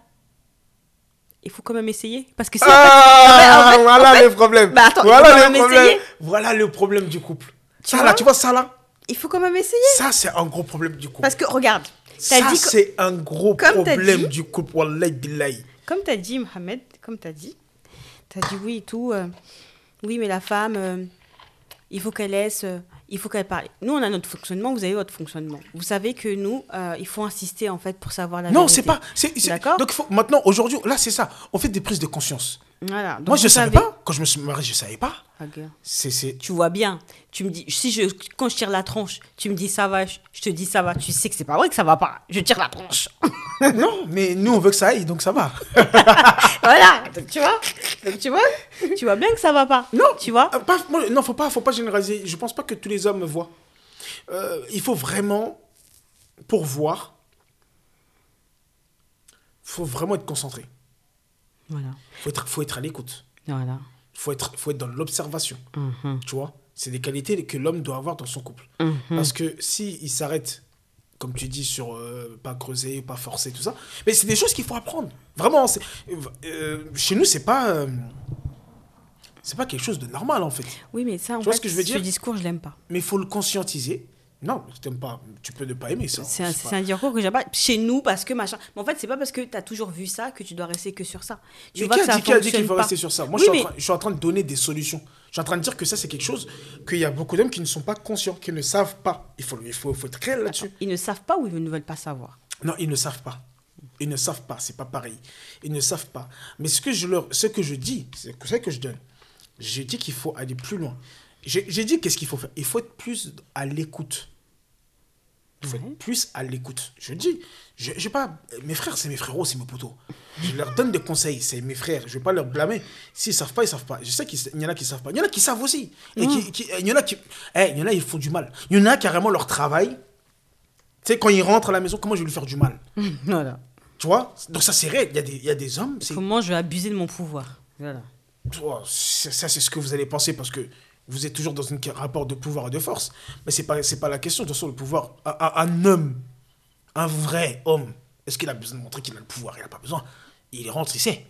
Il faut quand même essayer. Parce que si Ah, en fait- en fait- voilà en fait- le problème. Bah, attends, il voilà le problème. essayer. Voilà le problème du couple. Tu ça vois là, tu vois ça là il faut quand même essayer. Ça, c'est un gros problème du couple. Parce que regarde, ça, t'as que- c'est un gros comme t'as problème dit- du couple. Wallahi billahi. comme tu as dit, Mohamed, comme tu as dit, tu as dit oui et tout. euh, oui, mais la femme, euh, il faut qu'elle laisse, euh, il faut qu'elle parle. Nous, on a notre fonctionnement, vous avez votre fonctionnement. Vous savez que nous, euh, il faut insister en fait pour savoir la Non, vérité. c'est pas. c'est- D'accord? Donc, faut, maintenant, aujourd'hui, là, c'est ça. On fait des prises de conscience. Voilà. donc Moi, je vous savais pas. Quand je me suis marié, je savais pas. Regarde. C'est. c'est- Tu vois bien. Tu me dis, si je, quand je tire la tronche, tu me dis ça va, je, je te dis ça va. Tu sais que c'est pas vrai que ça va pas. Je tire la tronche. non, mais nous, on veut que ça aille, donc ça va. voilà. Donc, tu vois Donc, tu vois Tu vois bien que ça va pas. Non, Tu vois Euh, pas- moi, non, faut pas, faut pas généraliser. Je pense pas que tous les hommes voient. Euh, il faut vraiment, pour voir, faut vraiment être concentré. Voilà. Faut être, faut être à l'écoute. Voilà. Faut être, faut être dans l'observation. Mhm. Tu vois, c'est des qualités que l'homme doit avoir dans son couple. Mhm. Parce que si il s'arrête, comme tu dis, sur euh, pas creuser, pas forcer, tout ça, mais c'est des choses qu'il faut apprendre. Vraiment, c'est- euh, chez nous, c'est pas, euh, c'est pas quelque chose de normal en fait. Oui, mais ça, en Tu vois fait, ce que je veux dire? ce discours, je l'aime pas. Mais il faut le conscientiser. Non, tu t'aimes pas, tu peux ne pas aimer ça. C'est un, un discours que j'aime pas chez nous parce que machin. Mais en fait, c'est pas parce que tu as toujours vu ça que tu dois rester que sur ça. Tu Mais vois qui que a ça dit, qui a dit qu'il faut rester sur ça? Moi, Oui, je, suis mais- en train, je suis en train de donner des solutions. Je suis en train de dire que ça, c'est quelque chose qu'il y a beaucoup d'hommes qui ne sont pas conscients, qui ne savent pas. Il faut, il faut, faut être réel là-dessus. Ils ne savent pas ou ils ne veulent pas savoir? Non, ils ne savent pas. Ils ne savent pas, c'est pas pareil. Ils ne savent pas. Mais ce que je, leur, ce que je dis, c'est c'est que je donne. J'ai dit qu'il faut aller plus loin. J'ai dit qu'est-ce qu'il faut faire? Il faut être plus à l'écoute. Il faut être plus à l'écoute. Je dis, je, j'ai pas, mes frères, c'est mes frérots, c'est mes poteaux. Je leur donne des conseils, c'est mes frères. Je vais pas leur blâmer. S'ils savent pas, ils savent pas. Je sais qu'il y en a qui savent pas. Il y en a qui savent aussi. Et qui, qui- il y en a qui, eh, il y en a, ils font du mal. Il y en a carrément leur travail. Tu sais, quand ils rentrent à la maison, comment je vais lui faire du mal? Voilà. Tu vois? Donc ça, c'est réel. Il y a des, il y a des hommes, Comment je vais abuser de mon pouvoir? Voilà. Oh, ça, c'est ce que vous allez penser parce que vous êtes toujours dans un rapport de pouvoir et de force. Mais c'est pas, c'est pas la question. De toute façon, le pouvoir, un, homme, un vrai homme, est-ce qu'il a besoin de montrer qu'il a le pouvoir? Il n'a pas besoin. Il rentre, il sait.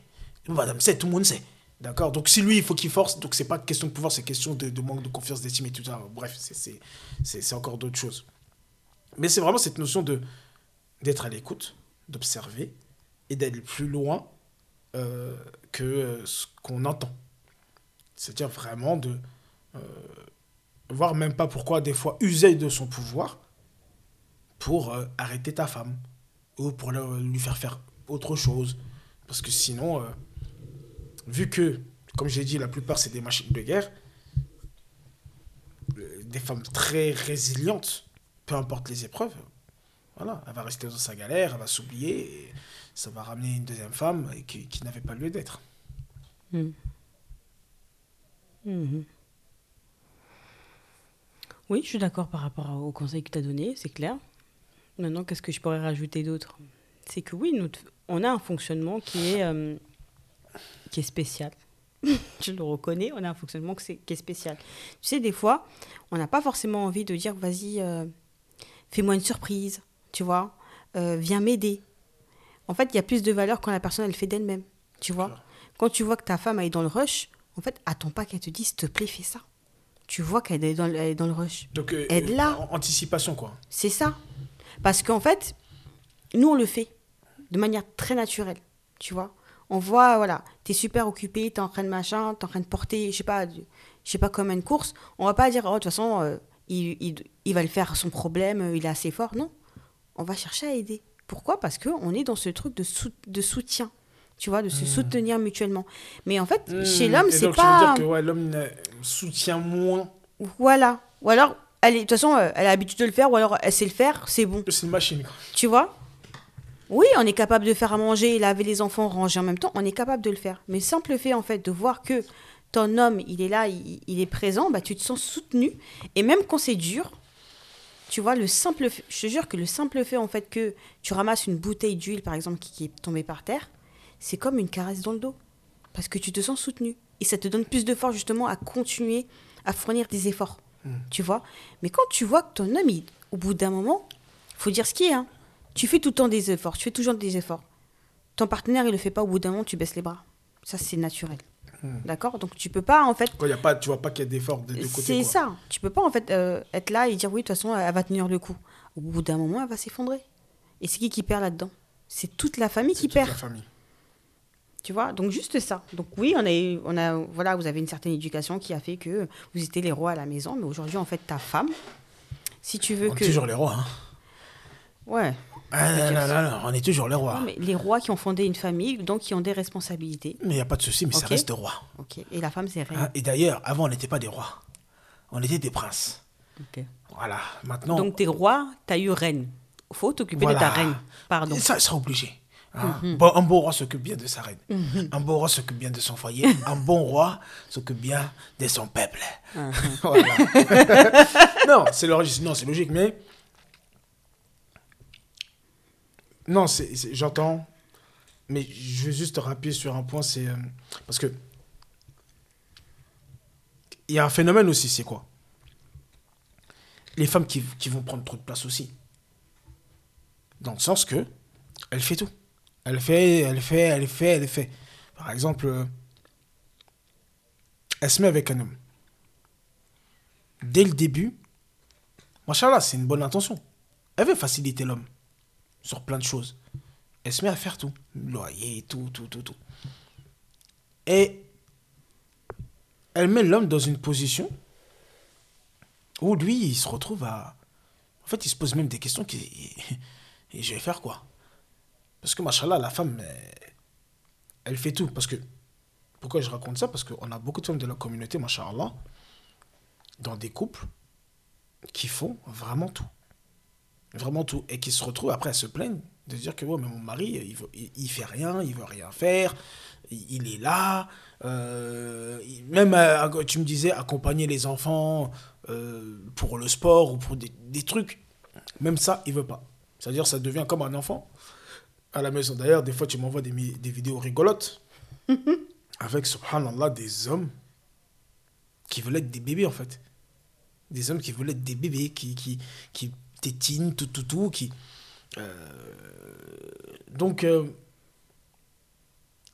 Madame sait, tout le monde sait. D'accord? Donc si lui, il faut qu'il force, donc c'est pas question de pouvoir, c'est question de, manque de confiance, d'estime et tout ça. Bref, c'est encore d'autres choses. Mais c'est vraiment cette notion de d'être à l'écoute, d'observer et d'aller plus loin euh, que euh, ce qu'on entend. C'est-à-dire vraiment de euh, voir même pas pourquoi des fois user de son pouvoir pour euh, arrêter ta femme ou pour lui faire faire autre chose. Parce que sinon, euh, vu que, comme j'ai dit, la plupart c'est des machines de guerre, euh, des femmes très résilientes, peu importe les épreuves, voilà, elle va rester dans sa galère, elle va s'oublier, ça va ramener une deuxième femme qui, n'avait pas lieu d'être. Mhm. Oui, je suis d'accord par rapport au conseil que tu as donné, c'est clair. Maintenant, qu'est-ce que je pourrais rajouter d'autre? C'est que oui, nous, on a un fonctionnement qui est, euh, qui est spécial. je le reconnais, on a un fonctionnement qui est spécial. Tu sais, des fois, on n'a pas forcément envie de dire, vas-y, euh, fais-moi une surprise, tu vois, euh, viens m'aider. En fait, il y a plus de valeur quand la personne, elle fait d'elle-même, tu vois. Quand tu vois que ta femme elle est dans le rush, en fait, attends pas qu'elle te dise, s'il te plaît, fais ça. Tu vois qu'elle est dans, le- elle est dans le rush. Donc, euh, Aide-la. euh, anticipation, quoi. C'est ça. Parce qu'en fait, nous, on le fait de manière très naturelle, tu vois. On voit, voilà, t'es super occupé, t'es en train de machin, t'es en train de porter, je sais pas, je sais pas comme une course. On va pas dire, oh, de toute façon, euh, il, il- il va le faire son problème, euh, il est assez fort. Non. On va chercher à aider. Pourquoi? Parce qu'on est dans ce truc de, sou- de soutien, tu vois, de se soutenir mutuellement. Mais en fait, chez Hmm, l'homme, et c'est pas. Tu veux dire que ouais, l'homme soutient moins. Voilà. Ou alors, elle est- de toute façon, euh, elle a l'habitude de le faire, ou alors elle sait le faire, c'est bon. C'est une machine, quoi. Tu vois? Oui, on est capable de faire à manger, laver les enfants, ranger en même temps, on est capable de le faire. Mais simple fait, en fait, de voir que ton homme, il est là, il, il est présent, bah, tu te sens soutenu. Et même quand c'est dur, tu vois, le simple fait, je te jure que le simple fait, en fait, que tu ramasses une bouteille d'huile, par exemple, qui, qui est tombée par terre, c'est comme une caresse dans le dos. Parce que tu te sens soutenu. Et ça te donne plus de force, justement, à continuer à fournir des efforts. Tu vois? Mais quand tu vois que ton homme, il- au bout d'un moment, faut dire ce qui est, hein. Tu fais tout le temps des efforts, tu fais toujours des efforts. Ton partenaire, il le fait pas, au bout d'un moment, tu baisses les bras. Ça, c'est naturel. D'accord? Donc, tu peux pas, en fait. Quand y a pas, tu vois pas qu'il y a d'efforts des deux côtés. C'est ça. Tu peux pas, en fait, euh, être là et dire, oui, de toute façon, elle va tenir le coup. Au bout d'un moment, elle va s'effondrer. Et c'est qui qui perd là-dedans? C'est toute la famille qui toute perd. la famille. Tu vois, donc juste ça. Donc oui, on a, eu- on a, voilà, vous avez une certaine éducation qui a fait que vous étiez les rois à la maison, mais aujourd'hui, en fait, ta femme, si tu veux On que... est toujours les rois. Hein. Ouais. Ah, non, non, non, non, on est toujours les rois. Non, mais les rois qui ont fondé une famille, donc qui ont des responsabilités. Mais il n'y a pas de souci, mais ça reste roi. Ok. Et la femme, c'est reine. Hein, Et d'ailleurs, avant, on n'était pas des rois. On était des princes. Ok. Voilà. Maintenant. Donc t'es roi, t'as eu reine. Faut t'occuper voilà. de ta reine. Pardon. Ça, ça obligé. Hein? Mhm. Bon, un bon roi s'occupe bien de sa reine. Un bon roi s'occupe bien de son foyer. un bon roi s'occupe bien de son peuple. Mhm. non, c'est logique. Non, c'est logique, mais. Non, j'entends. Mais je veux juste rappuyer sur un point, c'est. euh, parce que. Il y a un phénomène aussi, c'est quoi? Les femmes qui, qui vont prendre trop de place aussi. Dans le sens que. Elle fait tout. Elle fait, elle fait, elle fait, elle fait. Par exemple, euh, elle se met avec un homme. Dès le début, machallah, c'est une bonne intention. Elle veut faciliter l'homme sur plein de choses. Elle se met à faire tout. Loyer, tout, tout, tout, tout. Et elle met l'homme dans une position où lui, il se retrouve à... En fait, il se pose même des questions qui... Je vais faire quoi? Parce que, machallah, la femme, elle, fait tout. Parce que... Pourquoi je raconte ça? Parce qu'on a beaucoup de femmes de la communauté, machallah, dans des couples qui font vraiment tout. Vraiment tout. Et qui se retrouvent après à se plaindre de dire que ouais, mais mon mari, il, veut, il, fait rien, il veut rien faire, il, est là. euh, même, euh, tu me disais, accompagner les enfants euh, pour le sport ou pour des, des trucs. Même ça, il veut pas. C'est-à-dire, ça devient comme un enfant à la maison. D'ailleurs, des fois, tu m'envoies des, des vidéos rigolotes avec, subhanallah, des hommes qui veulent être des bébés, en fait. Des hommes qui veulent être des bébés, qui, qui, qui tétinent, tout, tout, tout, qui... euh, donc, euh,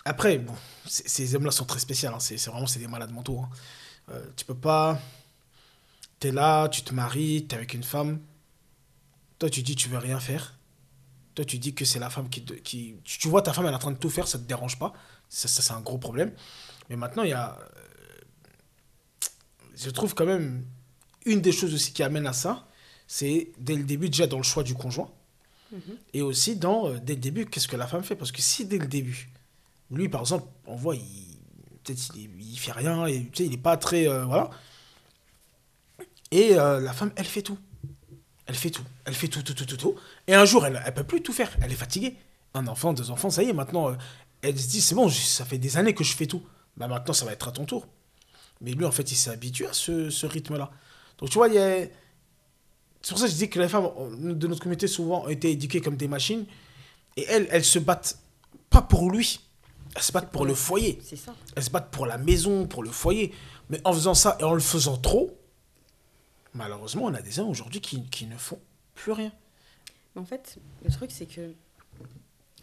Après, bon, ces hommes-là sont très spéciaux. hein. C'est vraiment c'est des malades mentaux. hein. Euh, tu peux pas. T'es là, tu te maries, t'es avec une femme. Toi, tu dis tu veux rien faire. Toi, tu dis que c'est la femme qui, te- qui. Tu vois ta femme, elle est en train de tout faire, ça te dérange pas. Ça, ça, c'est un gros problème. Mais maintenant, il y a. euh, Je trouve quand même. Une des choses aussi qui amène à ça, c'est dès le début, déjà dans le choix du conjoint. Et aussi dans, euh, dès le début, qu'est-ce que la femme fait? Parce que si dès le début, lui, par exemple, on voit, il, peut-être il, il fait rien, et, tu sais, il n'est pas très. euh, voilà. Et euh, la femme, elle fait tout. Elle fait tout. Elle fait tout, tout, tout, tout, tout. Et un jour, elle ne peut plus tout faire. Elle est fatiguée. Un enfant, deux enfants, ça y est, maintenant, euh, elle se dit, c'est bon, ça fait des années que je fais tout. Bah maintenant, ça va être à ton tour. Mais lui, en fait, il s'est habitué à ce, ce rythme-là. Donc, tu vois, il y a... C'est pour ça que je dis que les femmes de notre communauté, souvent, ont été éduquées comme des machines. Et elles, elles se battent pas pour lui. Elles se battent pour le foyer. C'est ça. Elles se battent pour la maison, pour le foyer. Mais en faisant ça et en le faisant trop, malheureusement, on a des hommes aujourd'hui qui, qui ne font plus rien. Mais en fait, le truc, c'est que,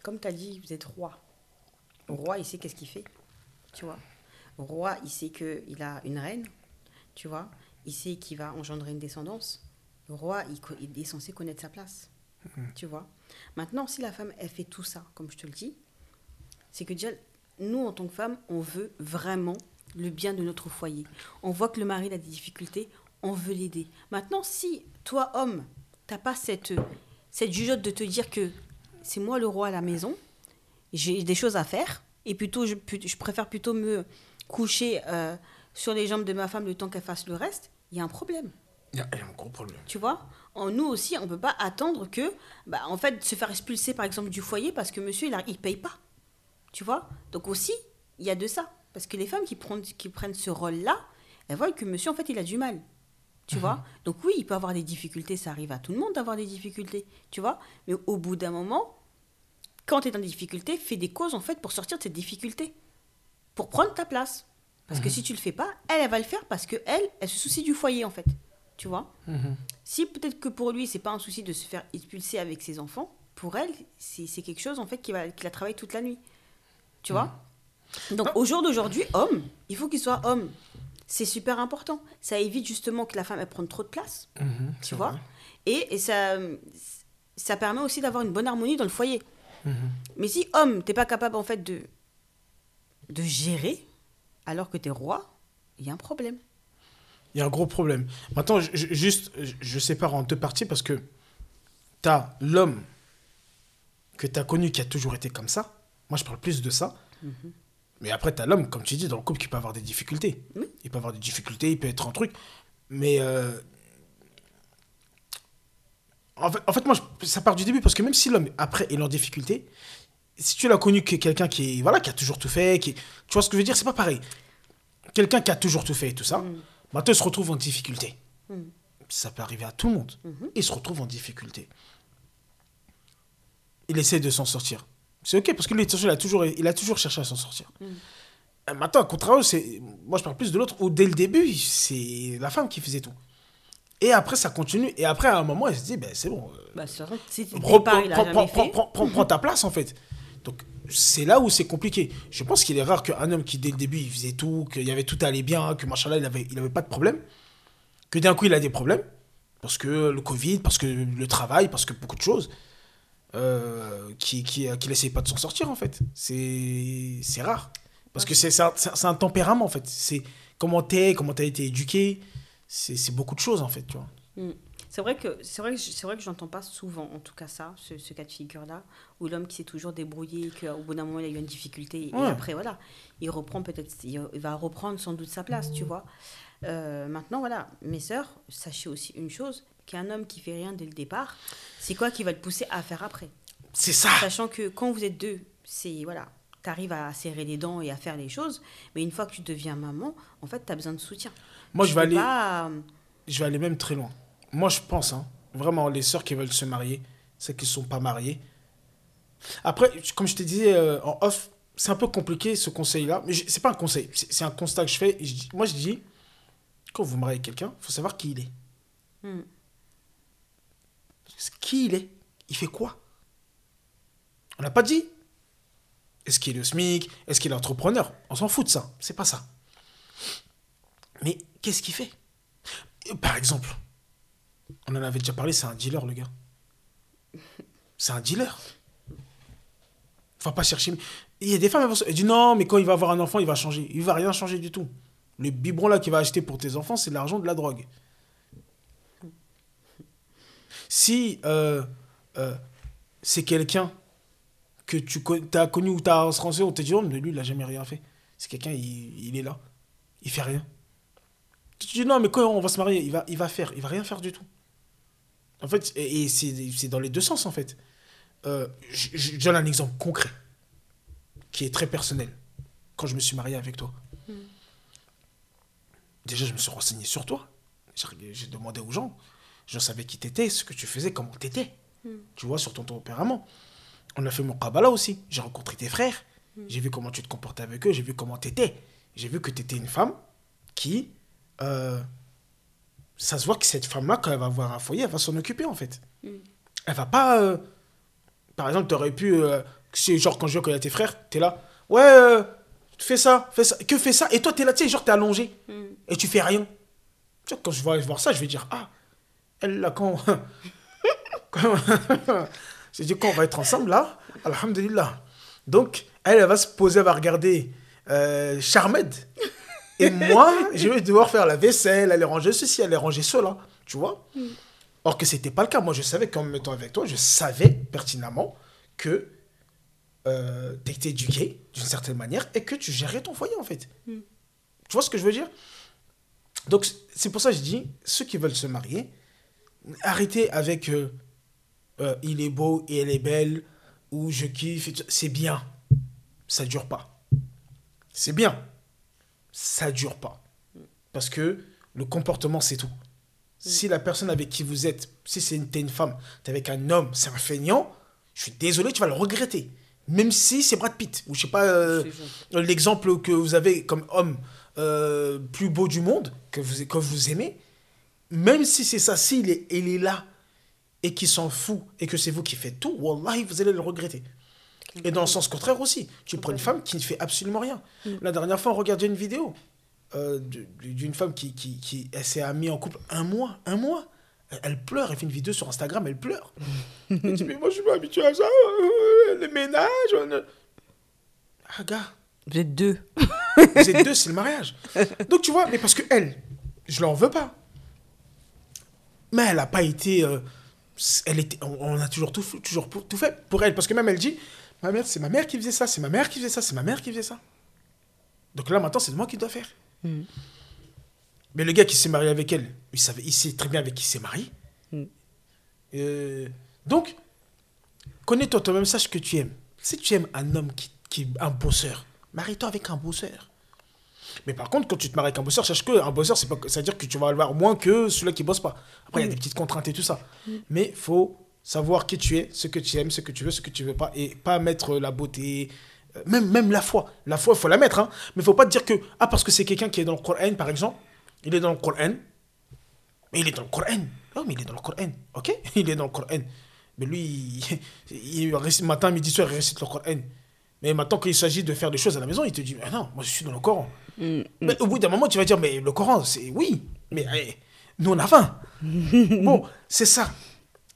comme tu as dit, vous êtes roi. Roi, il sait qu'est-ce qu'il fait. Tu vois. Roi, il sait qu'il a une reine. Tu vois. Il sait qu'il va engendrer une descendance. Le roi, il, est censé connaître sa place. Tu vois. Maintenant, si la femme, elle fait tout ça, comme je te le dis, c'est que déjà, nous, en tant que femmes, on veut vraiment le bien de notre foyer. On voit que le mari a des difficultés, on veut l'aider. Maintenant, si toi, homme, t'as pas cette, cette jugeote de te dire que c'est moi le roi à la maison, j'ai des choses à faire, et plutôt, je, préfère plutôt me coucher euh, sur les jambes de ma femme le temps qu'elle fasse le reste, il y a un problème. Il y a il y a un gros problème. Tu vois? En nous aussi, on peut pas attendre que, bah, en fait, se faire expulser par exemple du foyer parce que monsieur il, a- il paye pas. Tu vois? Donc aussi, il y a de ça. Parce que les femmes qui prennent, qui prennent ce rôle-là, elles voient que monsieur en fait il a du mal. Tu vois Donc oui, il peut avoir des difficultés, ça arrive à tout le monde d'avoir des difficultés. Tu vois Mais au bout d'un moment, quand tu es dans des difficultés, fais des causes en fait pour sortir de cette difficulté. Pour prendre ta place. Parce que si tu le fais pas, elle, elle va le faire parce que elle, elle se soucie du foyer en fait. Tu vois si peut-être que pour lui, c'est pas un souci de se faire expulser avec ses enfants, pour elle, c'est quelque chose en fait qu'il va- qu'il a travaillé toute la nuit. Tu vois Donc au jour d'aujourd'hui, homme, il faut qu'il soit homme. C'est super important. Ça évite justement que la femme elle prenne trop de place, Mhm, tu vois vrai. Et, et ça, ça permet aussi d'avoir une bonne harmonie dans le foyer. Mhm. Mais si homme, t'es pas capable en fait de, de gérer, alors que t'es roi, il y a un problème. Il y a un gros problème. Maintenant, je- je- juste, je- je sépare en deux parties parce que tu as l'homme que tu as connu qui a toujours été comme ça. Moi, je parle plus de ça. Mais après, tu as l'homme, comme tu dis, dans le couple qui peut avoir des difficultés. Il peut avoir des difficultés, il peut être un truc. Mais. euh, En, fait, en fait, moi, je- ça part du début parce que même si l'homme, après, est en difficulté, si tu l'as connu que quelqu'un qui, est- voilà, qui a toujours tout fait, qui, tu vois ce que je veux dire, c'est pas pareil. Quelqu'un qui a toujours tout fait et tout ça, maintenant il se retrouve en difficulté. Mm. Ça peut arriver à tout le monde. Mhm. Il se retrouve en difficulté. Il essaie de s'en sortir. C'est ok parce que lui, il a toujours, il a toujours cherché à s'en sortir. Euh, Maintenant, à contrario, c'est, moi je parle plus de l'autre où dès le début, c'est la femme qui faisait tout. Et après, ça continue. Et après, à un moment, elle se dit, ben, c'est bon. Bah, si Prends, départ, il a prends- jamais prends- fait. prends- prends- prends ta place en fait. Donc c'est là où c'est compliqué. Je pense qu'il est rare qu'un homme qui dès le début il faisait tout, qu'il y avait tout allait bien, que machallah il avait, il avait pas de problème, que d'un coup il a des problèmes parce que le Covid, parce que le travail, parce que beaucoup de choses, euh, qui qui qu'il essaye pas de s'en sortir en fait. C'est c'est rare parce que c'est un, un tempérament en fait. C'est comment t'es, comment t'as été éduqué. C'est beaucoup de choses en fait, tu vois. Mm. C'est vrai que c'est vrai que c'est vrai que j'entends pas souvent en tout cas ça ce, ce cas de figure là où l'homme qui s'est toujours débrouillé qu'au bout d'un moment il a eu une difficulté et après voilà il reprend peut-être il il va reprendre sans doute sa place tu vois Euh, maintenant voilà mes sœurs sachez aussi une chose qu'un homme qui fait rien dès le départ c'est quoi qui va le pousser à faire après C'est ça. sachant que quand vous êtes deux c'est voilà t'arrives à serrer les dents et à faire les choses mais une fois que tu deviens maman en fait t'as besoin de soutien Moi Tu je vais aller. pas, euh, je vais aller même très loin. Moi, je pense, hein, vraiment, les sœurs qui veulent se marier, c'est qu'ils ne sont pas mariés. Après, comme je te disais euh, en off, c'est un peu compliqué ce conseil-là. Mais c'est pas un conseil, c'est un constat que je fais. Je moi, je dis, quand vous mariez quelqu'un, il faut savoir qui il est. Hmm. Qui il est Il fait quoi? On n'a pas dit. Est-ce qu'il est le SMIC? Est-ce qu'il est entrepreneur On s'en fout de ça. C'est pas ça. Mais qu'est-ce qu'il fait? Par exemple, on en avait déjà parlé, c'est un dealer, le gars. C'est un dealer. Va pas chercher. Il y a des femmes qui disent non, mais quand il va avoir un enfant, il va changer. Il va rien changer du tout. Le biberon là qu'il va acheter pour tes enfants, c'est l'argent de la drogue. Si euh, euh, c'est quelqu'un que tu as connu ou tu as renseigné, on te dit, oh, mais lui, il n'a jamais rien fait. C'est quelqu'un, il, il, est là. Il fait rien. Tu te dis, non, mais quand on va se marier, il va, il va faire. Il va rien faire du tout. En fait, et, c'est dans les deux sens, en fait. Euh, je, donne un exemple concret, qui est très personnel. Quand je me suis marié avec toi. Hmm. Déjà, je me suis renseigné sur toi. J'ai demandé aux gens. Je savais qui t'étais, ce que tu faisais, comment t'étais. Hmm. Tu vois, sur ton tempérament. On a fait mon Kabbalah aussi. J'ai rencontré tes frères. Hmm. J'ai vu comment tu te comportais avec eux. J'ai vu comment tu étais. J'ai vu que tu étais une femme qui. Euh, ça se voit que cette femme-là, quand elle va avoir un foyer, elle va s'en occuper en fait. Mm. Elle va pas. Euh, par exemple, tu aurais pu. Euh, genre, quand je vois qu'il y a tes frères, tu es là. Ouais, fais ça, fais ça. Que fais ça Et toi, tu es là, tu sais, genre, tu es allongé. Mm. Et tu fais rien. Tu vois, quand je vais voir ça, je vais dire Ah, elle là, quand. J'ai dit, quand on va être ensemble là, Alhamdulillah. Donc, elle, elle va se poser, elle va regarder euh, Charmed. Et moi, je vais devoir faire la vaisselle, aller ranger ceci, aller ranger cela. Tu vois mm. Or que c'était pas le cas. Moi, je savais qu'en me mettant avec toi, je savais pertinemment que euh, tu étais éduqué d'une certaine manière et que tu gérais ton foyer, en fait. Mm. Tu vois ce que je veux dire? Donc, c'est pour ça que je dis, ceux qui veulent se marier, arrêtez avec euh, euh, il est beau et elle est belle, ou je kiffe, c'est bien. Ça dure pas. C'est bien. Ça dure pas. Parce que le comportement, c'est tout. Si la personne avec qui vous êtes, si c'est une, une femme, es avec un homme, c'est un feignant, je suis désolé, tu vas le regretter. Même si c'est Brad Pitt, ou je sais pas, euh, l'exemple que vous avez comme homme euh, plus beau du monde, que vous, que vous aimez, même si c'est ça, s'il est, il est là, et qui s'en fout et que c'est vous qui faites tout, wallahi, vous allez le regretter. Et dans le sens contraire aussi, tu prends une femme qui ne fait absolument rien. Mm. La dernière fois, on regardait une vidéo euh, d'une femme qui, qui, qui s'est mise en couple un mois, un mois. Elle pleure, elle fait une vidéo sur Instagram, elle pleure. elle dit, mais moi je suis pas habituée à ça, euh, les ménages. Ah gars. Vous êtes deux. vous êtes deux, c'est le mariage. Donc tu vois, mais parce que elle, je l'en veux pas. Mais elle n'a pas été... Euh, elle était, on, a toujours tout, toujours tout fait pour elle. Parce que même elle dit, ma mère, c'est ma mère qui faisait ça, c'est ma mère qui faisait ça, c'est ma mère qui faisait ça. Donc là, maintenant, c'est moi qui dois faire. Hmm. Mais le gars qui s'est marié avec elle, il, savait, il sait très bien avec qui il s'est marié. Hmm. Euh, donc, connais-toi toi-même, sache que tu aimes. Si tu aimes un homme qui, qui est un bosseur, marie-toi avec un bosseur. Mais par contre, quand tu te maries avec un bosseur, sache que un bosseur, c'est pas, ça veut dire que tu vas avoir moins que celui qui bosse pas. Après, il y a des petites contraintes et tout ça. Mais faut savoir qui tu es, ce que tu aimes, ce que tu veux, ce que tu veux pas, et pas mettre la beauté, euh, même, même la foi. La foi, il faut la mettre, hein. Mais il faut pas te dire que, ah, parce que c'est quelqu'un qui est dans le Coran, par exemple, il est dans le Coran, mais il est dans le Coran. Non, mais il est dans le Coran, ok? Il est dans le Coran. Mais lui, il, il, matin, midi, soir, il récite le Coran. Mais maintenant, quand il s'agit de faire des choses à la maison, il te dit, non, moi je suis dans le Coran. Mm, mm. Mais au bout d'un moment, tu vas dire, mais le Coran, c'est oui, mais eh, nous on a faim. bon, c'est ça.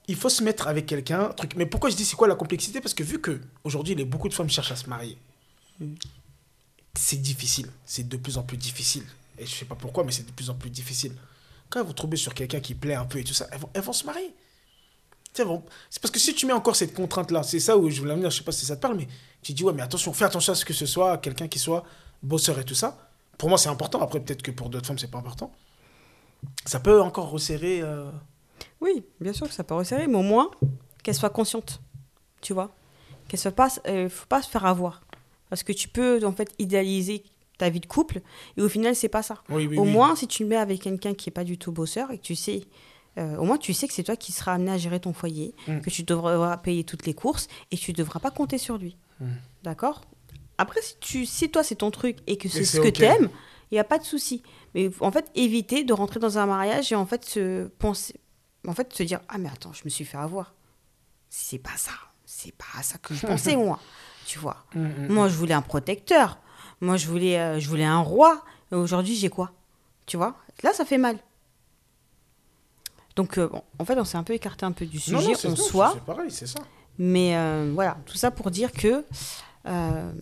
Il faut se mettre avec quelqu'un. Truc. Mais pourquoi je dis c'est quoi la complexité? Parce que vu que aujourd'hui, beaucoup de femmes cherchent à se marier, mm. c'est difficile. C'est de plus en plus difficile. Et je sais pas pourquoi, mais c'est de plus en plus difficile. Quand vous tombez sur quelqu'un qui plaît un peu et tout ça, elles vont, elles vont se marier. C'est parce que si tu mets encore cette contrainte-là, c'est ça où je voulais venir, je sais pas si ça te parle, mais tu dis, ouais, mais attention, fais attention à ce que ce soit quelqu'un qui soit bosseur et tout ça. Pour moi, c'est important. Après, peut-être que pour d'autres femmes, c'est pas important. Ça peut encore resserrer. Euh, oui, bien sûr que ça peut resserrer, mais au moins qu'elle soit consciente. Tu vois Qu'elle soit pas. Euh, faut pas se faire avoir. Parce que tu peux, en fait, idéaliser ta vie de couple et au final, c'est pas ça. au moins, si tu le mets avec quelqu'un qui est pas du tout bosseur et que tu sais euh, au moins tu sais que c'est toi qui seras amené à gérer ton foyer, mm. que tu devras payer toutes les courses et tu ne devras pas compter sur lui. Mm. D'accord? Après, si, tu, si toi c'est ton truc et que c'est ce que tu aimes, il n'y a pas de souci. Mais en fait, éviter de rentrer dans un mariage et en fait se penser, en fait se dire ah mais attends, je me suis fait avoir. C'est pas ça, c'est pas ça que je pensais moi. tu vois? Mm, Moi, je voulais un protecteur. Moi, je voulais, euh, je voulais un roi. Et aujourd'hui, j'ai quoi? Tu vois? Là, ça fait mal. Donc, euh, bon, en fait, on s'est un peu écarté un peu du sujet non, en non, soi. C'est pareil, c'est ça. Mais euh, voilà, tout ça pour dire que euh,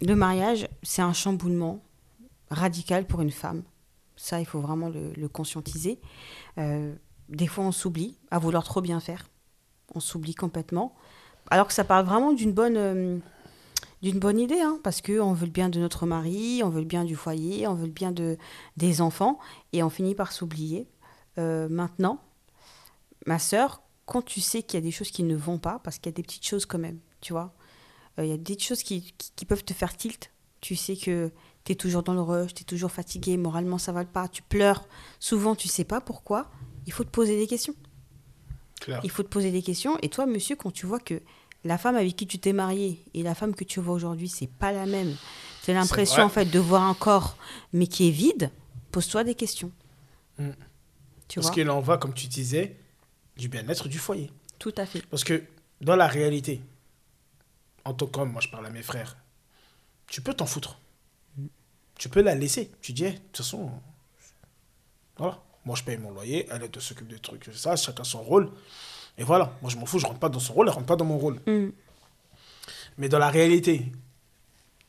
le mariage, c'est un chamboulement radical pour une femme. Ça, il faut vraiment le, le conscientiser. Des fois, on s'oublie à vouloir trop bien faire. On s'oublie complètement. Alors que ça parle vraiment d'une bonne, d'une bonne idée, hein, parce qu'on veut le bien de notre mari, on veut le bien du foyer, on veut le bien de, des enfants, et on finit par s'oublier. Euh, maintenant, ma sœur, quand tu sais qu'il y a des choses qui ne vont pas, parce qu'il y a des petites choses quand même, tu vois, euh, il y a des choses qui, qui, qui peuvent te faire tilt. Tu sais que tu es toujours dans le rush, tu es toujours fatigué, moralement ça va pas, tu pleures. Souvent, tu sais pas pourquoi. Il faut te poser des questions. Il faut te poser des questions. Et toi, monsieur, quand tu vois que la femme avec qui tu t'es marié et la femme que tu vois aujourd'hui, c'est pas la même, tu as l'impression en fait de voir un corps, mais qui est vide, pose-toi des questions. Mm. Tu Parce vois qu'il en va, comme tu disais, du bien-être du foyer. Tout à fait. Parce que dans la réalité, en tant qu'homme, moi je parle à mes frères, tu peux t'en foutre. Tu peux la laisser. Tu dis, Eh, de toute façon, voilà, moi je paye mon loyer, elle elle s'occupe des trucs, ça, chacun son rôle. Et voilà, moi je m'en fous, je rentre pas dans son rôle, elle rentre pas dans mon rôle. Mm. Mais dans la réalité,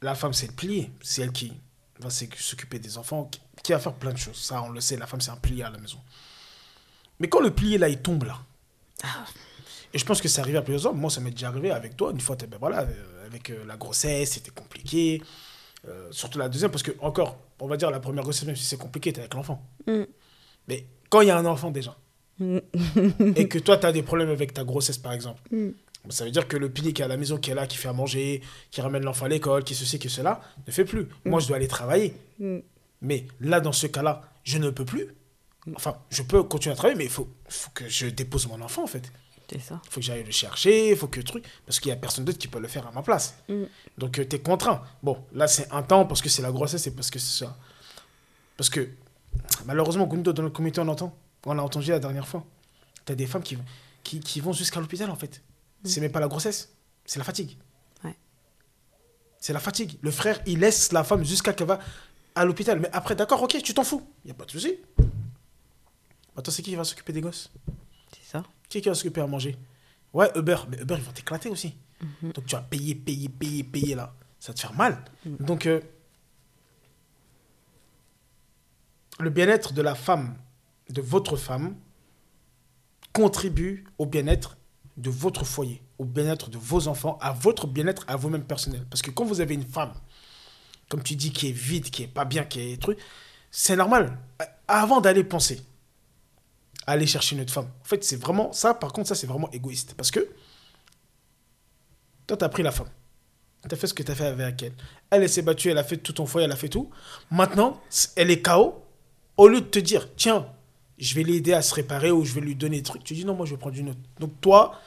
la femme, c'est le plié. C'est elle qui va s'oc- s'occuper des enfants, qui- va faire plein de choses. Ça, on le sait, la femme, c'est un plié à la maison. Mais quand le plié, là, il tombe, là. Et je pense que c'est arrivé à plusieurs hommes. Moi, ça m'est déjà arrivé avec toi. Une fois, ben voilà, euh, avec euh, la grossesse, c'était compliqué. Euh, surtout la deuxième, parce que, encore, on va dire la première grossesse, même si c'est compliqué, t'es avec l'enfant. Mm. Mais quand il y a un enfant déjà, Mm. et que toi, tu as des problèmes avec ta grossesse, par exemple, Mm. ça veut dire que le pilier qui est à la maison, qui est là, qui fait à manger, qui ramène l'enfant à l'école, qui ceci, qui cela, ne fait plus. Moi, je dois aller travailler. Mm. Mais là, dans ce cas-là, je ne peux plus. Enfin, je peux continuer à travailler, mais il faut, faut que je dépose mon enfant, en fait. C'est ça. Il faut que j'aille le chercher, il faut que truc. Parce qu'il n'y a personne d'autre qui peut le faire à ma place. Mm. Donc, tu es contraint. Bon, là, c'est un temps parce que c'est la grossesse et parce que c'est ça. Parce que, malheureusement, Gundo, dans le comité, on entend. On a entendu la dernière fois. Tu as des femmes qui, qui, qui vont jusqu'à l'hôpital, en fait. C'est même pas la grossesse, c'est la fatigue. Ouais. C'est la fatigue. Le frère, il laisse la femme jusqu'à qu'elle va à l'hôpital. Mais après, d'accord, ok, tu t'en fous. Il n'y a pas de souci. Attends, c'est qui qui va s'occuper des gosses? C'est ça. qui qui va s'occuper à manger? Ouais, Uber. Mais Uber, ils vont t'éclater aussi. Donc tu vas payer, payer, payer, payer là. Ça va te faire mal. Donc, euh, le bien-être de la femme, de votre femme, contribue au bien-être de votre foyer, au bien-être de vos enfants, à votre bien-être à vous-même personnel. Parce que quand vous avez une femme, comme tu dis, qui est vide, qui est pas bien, qui est truc, c'est normal. Avant d'aller penser, aller chercher une autre femme. En fait, c'est vraiment ça. Par contre, ça, c'est vraiment égoïste. Parce que toi, tu as pris la femme. Tu as fait ce que tu as fait avec elle. Elle, elle s'est battue, elle a fait tout ton foyer, elle a fait tout. Maintenant, elle est KO. Au lieu de te dire, tiens, je vais l'aider à se réparer ou je vais lui donner des trucs, tu dis non, moi, je vais prendre une autre. Donc, toi,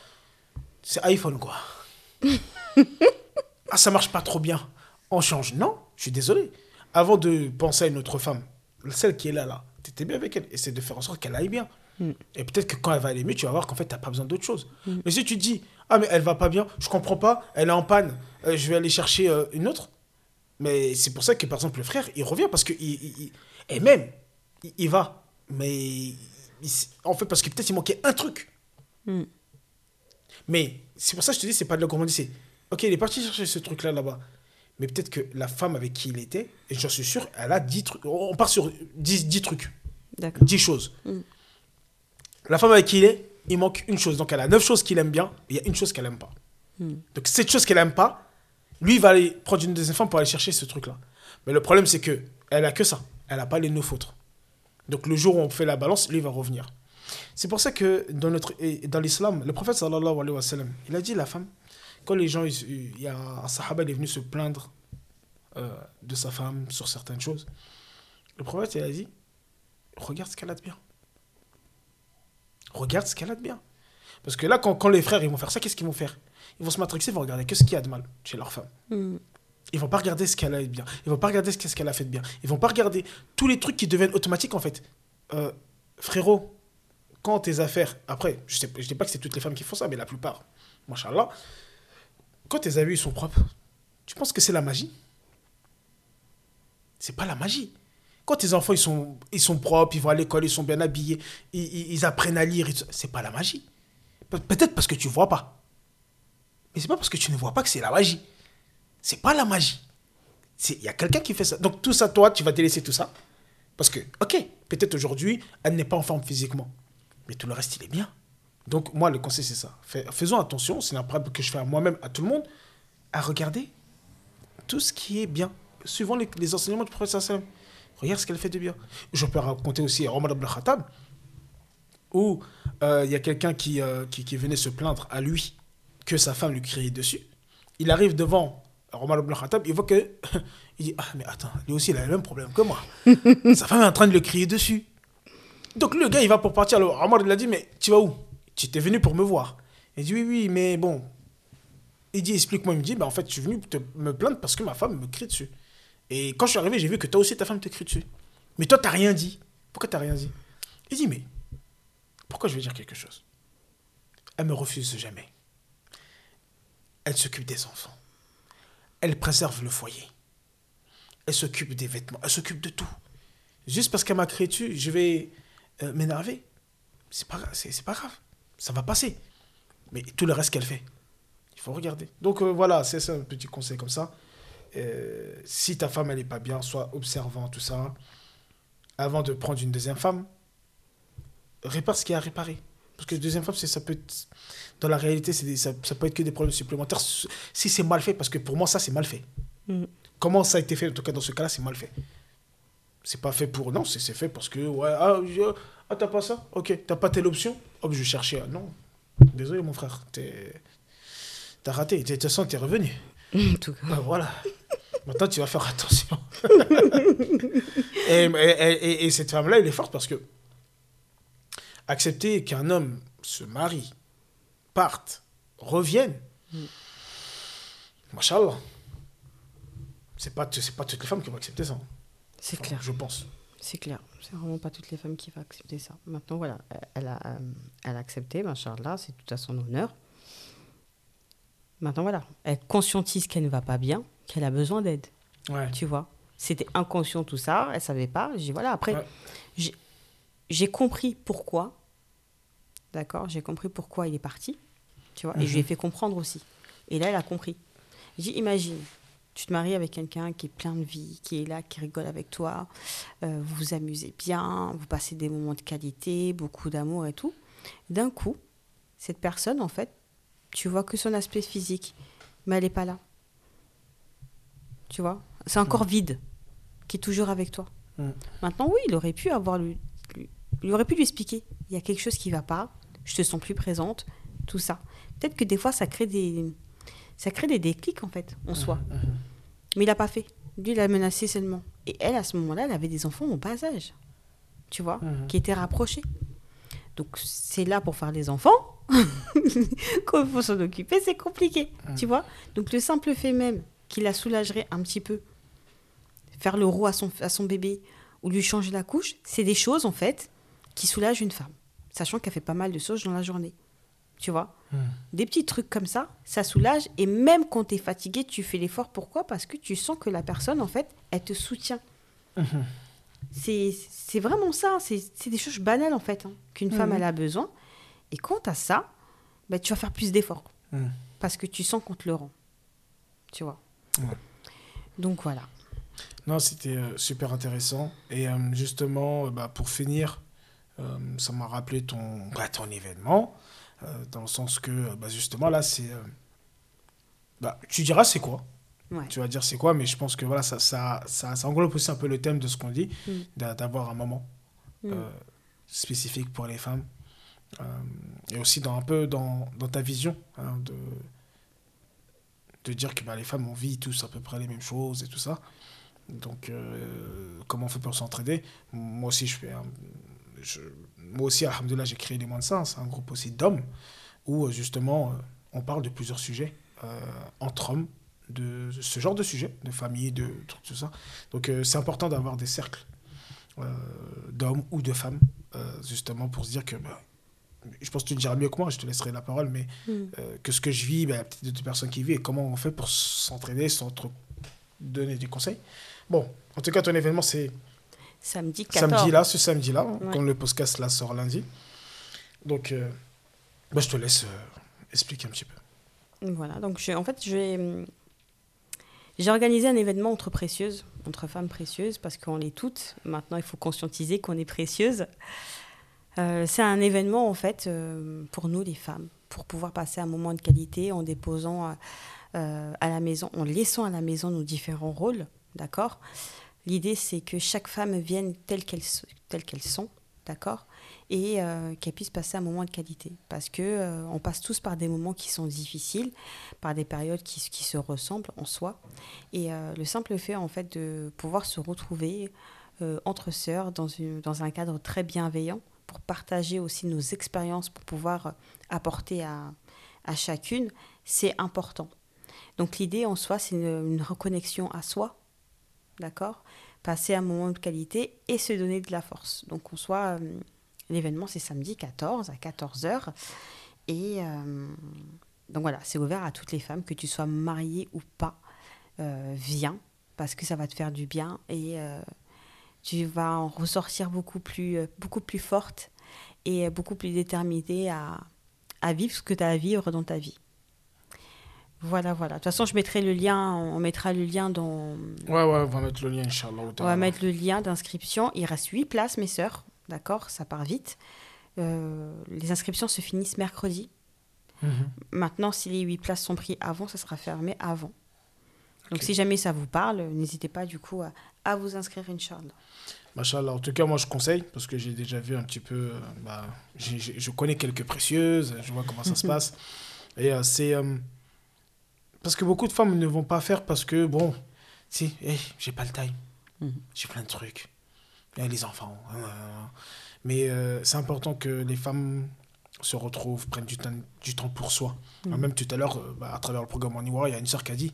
c'est iPhone, quoi. ah, ça marche pas trop bien. On change. Non, je suis désolé. Avant de penser à une autre femme, celle qui est là, là, tu étais bien avec elle. Essaie de faire en sorte qu'elle aille bien. Et peut-être que quand elle va aller mieux, tu vas voir qu'en fait, tu n'as pas besoin d'autre chose. Mais si tu te dis, ah, mais elle va pas bien, je comprends pas, elle est en panne, euh, je vais aller chercher euh, une autre. Mais c'est pour ça que, par exemple, le frère, il revient parce que. Il, il- il- et même, il, il va. Mais. en fait, parce que peut-être il manquait un truc. Mm. Mais c'est pour ça que je te dis, c'est pas de la gourmandise. Ok, il est parti chercher ce truc-là là-bas. Mais peut-être que la femme avec qui il était, et j'en suis sûr, elle a 10 trucs. On part sur 10, 10 trucs. D'accord. 10 choses. La femme avec qui il est, il manque une chose. Donc elle a 9 choses qu'il aime bien, et il y a une chose qu'elle aime pas. Donc cette chose qu'elle aime pas, lui, il va aller prendre une deuxième femme pour aller chercher ce truc-là. Mais le problème, c'est que elle a que ça. Elle n'a pas les 9 autres. Donc le jour où on fait la balance, lui, il va revenir. C'est pour ça que dans, notre, dans l'islam, le prophète sallallahu alayhi wa sallam, il a dit la femme, quand les gens, il y a un sahaba, il est venu se plaindre euh, de sa femme sur certaines choses, le prophète, il a dit, regarde ce qu'elle a de bien. Regarde ce qu'elle a de bien. Parce que là, quand, quand les frères ils vont faire ça, qu'est-ce qu'ils vont faire? Ils vont se matrixer, ils vont regarder qu'est-ce qu'il y a de mal chez leur femme. Mm. Ils vont pas regarder ce qu'elle a de bien. Ils vont pas regarder ce qu'elle a fait de bien. Ils vont pas regarder tous les trucs qui deviennent automatiques en fait. Euh, frérot, quand tes affaires, après, je sais, je dis pas que c'est toutes les femmes qui font ça, mais la plupart, machallah, quand tes habits sont propres, tu penses que c'est la magie? C'est pas la magie. Quand tes enfants ils sont, ils sont propres, ils vont à l'école, ils sont bien habillés, ils, apprennent à lire, c'est pas la magie. Peut-être parce que tu vois pas. Mais c'est pas parce que tu ne vois pas que c'est la magie. C'est pas la magie. Il y a quelqu'un qui fait ça. Donc tout ça, toi, tu vas délaisser tout ça? Parce que, ok, peut-être aujourd'hui, elle n'est pas en forme physiquement. Mais tout le reste, il est bien. Donc moi, le conseil, c'est ça. faisons attention, c'est un problème que je fais à moi-même, à tout le monde, à regarder tout ce qui est bien. Suivant les, enseignements du professeur Sallam. Regarde ce qu'elle fait de bien. Je peux raconter aussi à Omar ibn Khattab, où euh, il y a quelqu'un qui, euh, qui, qui venait se plaindre à lui que sa femme lui criait dessus. Il arrive devant Omar ibn Khattab, il voit que. Il dit Ah, mais attends, lui aussi, il a le même problème que moi. Sa femme est en train de le crier dessus. Donc le gars, il va pour partir. Alors Omar, il a dit Mais tu vas où? Tu étais venu pour me voir. Il dit Oui, oui, mais bon. Il dit Explique-moi. Il me dit bah, En fait, je suis venu te, me plaindre parce que ma femme me crie dessus. Et quand je suis arrivé, j'ai vu que toi aussi, ta femme te crie dessus. Mais toi, t'as rien dit. Pourquoi t'as rien dit? Il dit Mais pourquoi je vais dire quelque chose? Elle me refuse jamais. Elle s'occupe des enfants. Elle préserve le foyer. Elle s'occupe des vêtements. Elle s'occupe de tout. Juste parce qu'elle m'a créé dessus, je vais euh, m'énerver. C'est pas, c'est, pas grave. Ça va passer. Mais tout le reste qu'elle fait, il faut regarder. Donc euh, voilà, c'est un petit conseil comme ça. Euh, si ta femme, elle n'est pas bien, sois observant, tout ça. Avant de prendre une deuxième femme, répare ce qu'il y a à réparer. Parce que deuxième femme, ça peut être, dans la réalité, ça, ça, peut être que des problèmes supplémentaires si c'est mal fait, parce que pour moi, ça, c'est mal fait. Mm. Comment ça a été fait, en tout cas, dans ce cas-là, c'est mal fait. C'est pas fait pour. Non, c'est fait parce que. Ouais, ah, ah t'as pas ça? Ok, t'as pas telle option? Hop, je cherchais. Non, désolé, mon frère. T'as raté. De toute façon, t'es revenu. tout cas. Bah, voilà. Maintenant, tu vas faire attention. et, et, et, cette femme-là, elle est forte parce que accepter qu'un homme se marie, parte, revienne, mm. machallah, c'est pas, c'est pas toutes les femmes qui vont accepter ça. C'est clair. Je pense. C'est clair. C'est vraiment pas toutes les femmes qui vont accepter ça. Maintenant, voilà, elle a, euh, elle a accepté, machallah, c'est tout à son honneur. Maintenant, voilà, elle conscientise qu'elle ne va pas bien, qu'elle a besoin d'aide. Ouais. Tu vois C'était inconscient tout ça, elle savait pas. J'ai voilà, après, j'ai compris pourquoi D'accord J'ai compris pourquoi il est parti. Tu vois Et je lui ai mhm. fait comprendre aussi. Et là, elle a compris. J'ai imagine, tu te maries avec quelqu'un qui est plein de vie, qui est là, qui rigole avec toi, euh, vous vous amusez bien, vous passez des moments de qualité, beaucoup d'amour et tout. D'un coup, cette personne, en fait, tu vois que son aspect physique, mais elle n'est pas là. Tu vois? C'est encore mhm. vide, qui est toujours avec toi. Maintenant, oui, il aurait pu avoir lui, il aurait pu lui expliquer. Il y a quelque chose qui ne va pas je te sens plus présente, tout ça. Peut-être que des fois, ça crée des, ça crée des déclics, en fait, en soi. Mais il n'a pas fait. Lui, il a menacé seulement. Et elle, à ce moment-là, elle avait des enfants au bas âge, tu vois, qui étaient rapprochés. Donc, c'est là pour faire les enfants. Quand il faut s'en occuper, c'est compliqué, tu vois. Donc, le simple fait même qu'il la soulagerait un petit peu, faire le roi à son, à son bébé ou lui changer la couche, c'est des choses, en fait, qui soulagent une femme sachant qu'elle fait pas mal de choses dans la journée. Tu vois hmm. Des petits trucs comme ça, ça soulage. Et même quand tu es fatigué, tu fais l'effort. Pourquoi? Parce que tu sens que la personne, en fait, elle te soutient. Hmm. C'est vraiment ça. C'est des choses banales, en fait, hein, qu'une femme, hmm. elle a besoin. Et quant à ça, bah, tu vas faire plus d'efforts. Parce que tu sens qu'on te le rend. Tu vois Donc voilà. Non, c'était euh, super intéressant. Et euh, justement, euh, bah, pour finir, euh, ça m'a rappelé ton, bah, ton événement, dans le sens que, bah, justement, là, c'est. Euh, bah, tu diras c'est quoi Tu vas dire c'est quoi, mais je pense que voilà, ça, ça, ça, ça, englobe aussi un peu le thème de ce qu'on dit, mm. d'avoir un moment mm. spécifique pour les femmes. et aussi dans, un peu dans, dans ta vision hein, de, de dire que bah, les femmes, on vit tous à peu près les mêmes choses et tout ça. Donc, comment on fait pour s'entraider Moi aussi, je fais un, moi aussi, alhamdoulilah, j'ai créé les moins de sens, un groupe aussi d'hommes, où euh, justement, euh, on parle de plusieurs sujets euh, entre hommes, de ce genre de sujets, de famille, de tout ça. Donc c'est important d'avoir des cercles d'hommes ou de femmes, justement pour se dire que bah, je pense que tu le diras mieux que moi, je te laisserai la parole, mais Mm. euh, que ce que je vis, ben, peut-être d'autres personnes qui vivent, et comment on fait pour s'entraider, s'entre donner des conseils. Bon, en tout cas, ton événement, c'est Samedi 14. samedi là, ce samedi là, Ouais. quand le podcast là sort lundi. Donc, euh, bah, je te laisse euh, expliquer un petit peu. Voilà, donc je, en fait, j'ai organisé un événement entre précieuses, entre femmes précieuses, parce qu'on l'est toutes. Maintenant, il faut conscientiser qu'on est précieuses. Euh, c'est un événement, en fait, euh, pour nous, les femmes, pour pouvoir passer un moment de qualité en déposant euh, à la maison, en laissant à la maison nos différents rôles, d'accord? L'idée, c'est que chaque femme vienne telle qu'elle qu'elles sont, d'accord? Et euh, qu'elles puissent passer un moment de qualité. Parce que euh, on passe tous par des moments qui sont difficiles, par des périodes qui, qui se ressemblent en soi. Et euh, le simple fait, en fait, de pouvoir se retrouver entre sœurs dans, une, dans un cadre très bienveillant pour partager aussi nos expériences, pour pouvoir apporter à, à chacune, c'est important. Donc l'idée en soi, c'est une, une reconnexion à soi, d'accord Passer un moment de qualité et se donner de la force. Donc en soi, euh, l'événement c'est samedi 14 à 14h. Et euh, donc voilà, c'est ouvert à toutes les femmes, que tu sois mariée ou pas, euh, viens, parce que ça va te faire du bien et tu vas en ressortir beaucoup plus, beaucoup plus forte et beaucoup plus déterminée à, à vivre ce que tu as à vivre dans ta vie. Voilà, voilà. De toute façon, je mettrai le lien, on mettra le lien dans. Ouais, ouais, on va mettre le lien, Inch'Allah. On va mettre le lien d'inscription. Il reste 8 places, mes sœurs. D'accord Ça part vite. Euh, les inscriptions se finissent mercredi. Mhm. Maintenant, si les 8 places sont prises avant, ça sera fermé avant. Donc, si jamais ça vous parle, n'hésitez pas du coup à, à vous inscrire, Inch'Allah. Machallah. En tout cas, moi, je conseille, parce que j'ai déjà vu un petit peu. euh, bah, je connais quelques précieuses, je vois comment ça se passe. Et euh, c'est. Parce que beaucoup de femmes ne vont pas faire parce que, bon, si, eh, j'ai pas le time. Mhm. J'ai plein de trucs. Y a les enfants. hein, hein, hein. Mais euh, c'est important que les femmes se retrouvent, prennent du temps, du temps pour soi. Mhm. Même tout à l'heure, euh, bah, à travers le programme en Ivoire, il y a une sœur qui a dit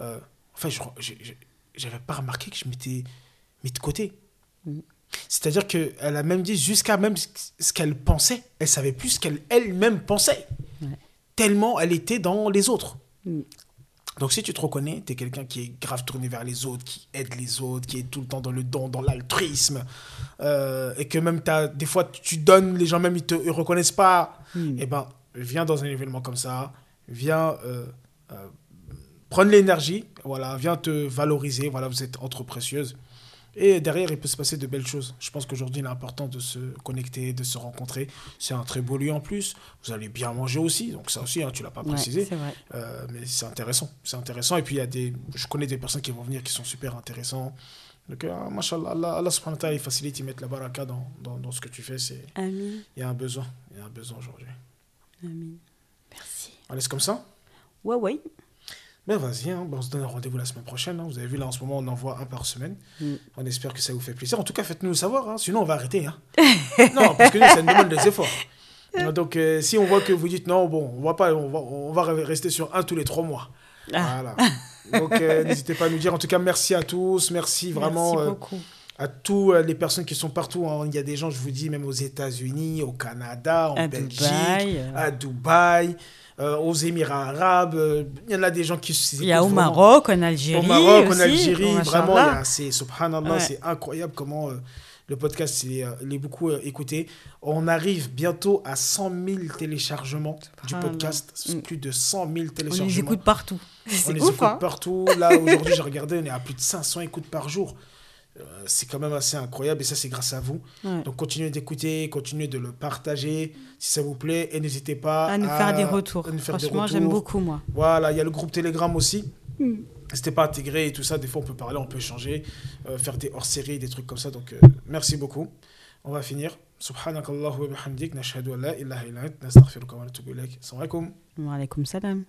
euh, En fait, j'avais pas remarqué que je m'étais mis de côté. Mhm. C'est-à-dire qu'elle a même dit jusqu'à même ce- ce qu'elle pensait. Elle savait plus ce qu'elle elle-même pensait. Ouais. Tellement elle était dans les autres. Donc si tu te reconnais, tu es quelqu'un qui est grave tourné vers les autres, qui aide les autres, qui est tout le temps dans le don, dans l'altruisme, euh, et que même t'as, des fois tu donnes, les gens même ils te ils reconnaissent pas, Hmm. eh ben viens dans un événement comme ça, viens euh, euh, prendre l'énergie, voilà, viens te valoriser, voilà, vous êtes entre précieuses. Et derrière, il peut se passer de belles choses. Je pense qu'aujourd'hui, il est important de se connecter, de se rencontrer. C'est un très beau lieu en plus. Vous allez bien manger aussi. Donc ça aussi, hein, tu l'as pas précisé. Euh, mais c'est intéressant. C'est intéressant. Et puis, il y a des... je connais des personnes qui vont venir qui sont super intéressants. Donc, euh, Allah, Allah subhanahu wa ta'ala, il facilite, il met la baraka dans, dans, dans ce que tu fais. C'est... Il y a un besoin. Il y a un besoin aujourd'hui. Amin. Merci. On laisse comme ça? Ouais, ouais. Ben vas-y, hein. Ben, on se donne rendez-vous la semaine prochaine. hein. Vous avez vu, là, en ce moment, on envoie un par semaine. Mm. On espère que ça vous fait plaisir. En tout cas, faites-nous savoir. hein. Sinon, on va arrêter. hein. non, parce que nous, ça nous demande des efforts. Donc, euh, si on voit que vous dites non, bon, on va, pas, on va, on va rester sur un tous les trois mois. Ah. Voilà. Donc, euh, n'hésitez pas à nous dire. En tout cas, merci à tous. Merci vraiment Merci euh, beaucoup. à tous les personnes qui sont partout. hein. Il y a des gens, je vous dis, même aux États-Unis, au Canada, en À Belgique, Dubaï. à Dubaï, euh, aux Émirats arabes. euh, Il y en a des gens qui Il y a au. Maroc, en Algérie. Au Maroc, en aussi. Algérie, Oh, vraiment, c'est subhanallah, Ouais. c'est incroyable comment euh, le podcast il est, il est beaucoup euh, écouté. On arrive bientôt à 100 000 téléchargements du podcast, Mm. plus de 100 000 On téléchargements. les écoute partout. On les ouf, écoute hein. partout. Là, aujourd'hui, j'ai regardé, on est à plus de 500 écoutes par jour. Euh, c'est quand même assez incroyable et ça, c'est grâce à vous. Ouais. Donc, continuez d'écouter, continuez de le partager si ça vous plaît et n'hésitez pas À nous faire des retours. à nous faire des Franchement, j'aime beaucoup, moi. Voilà, il y a le groupe Telegram aussi. Mm. N'hésitez pas à intégrer et tout ça. Des fois, on peut parler, on peut échanger, euh, faire des hors-séries, des trucs comme ça. Donc, euh, merci beaucoup. On va finir. Subhanakallahu wa bihamdik. Nashhadu an la ilaha illa ant. Nastaghfiruka wa natubu ilayk. Assalamu alaikum. Wa alaykoum salam.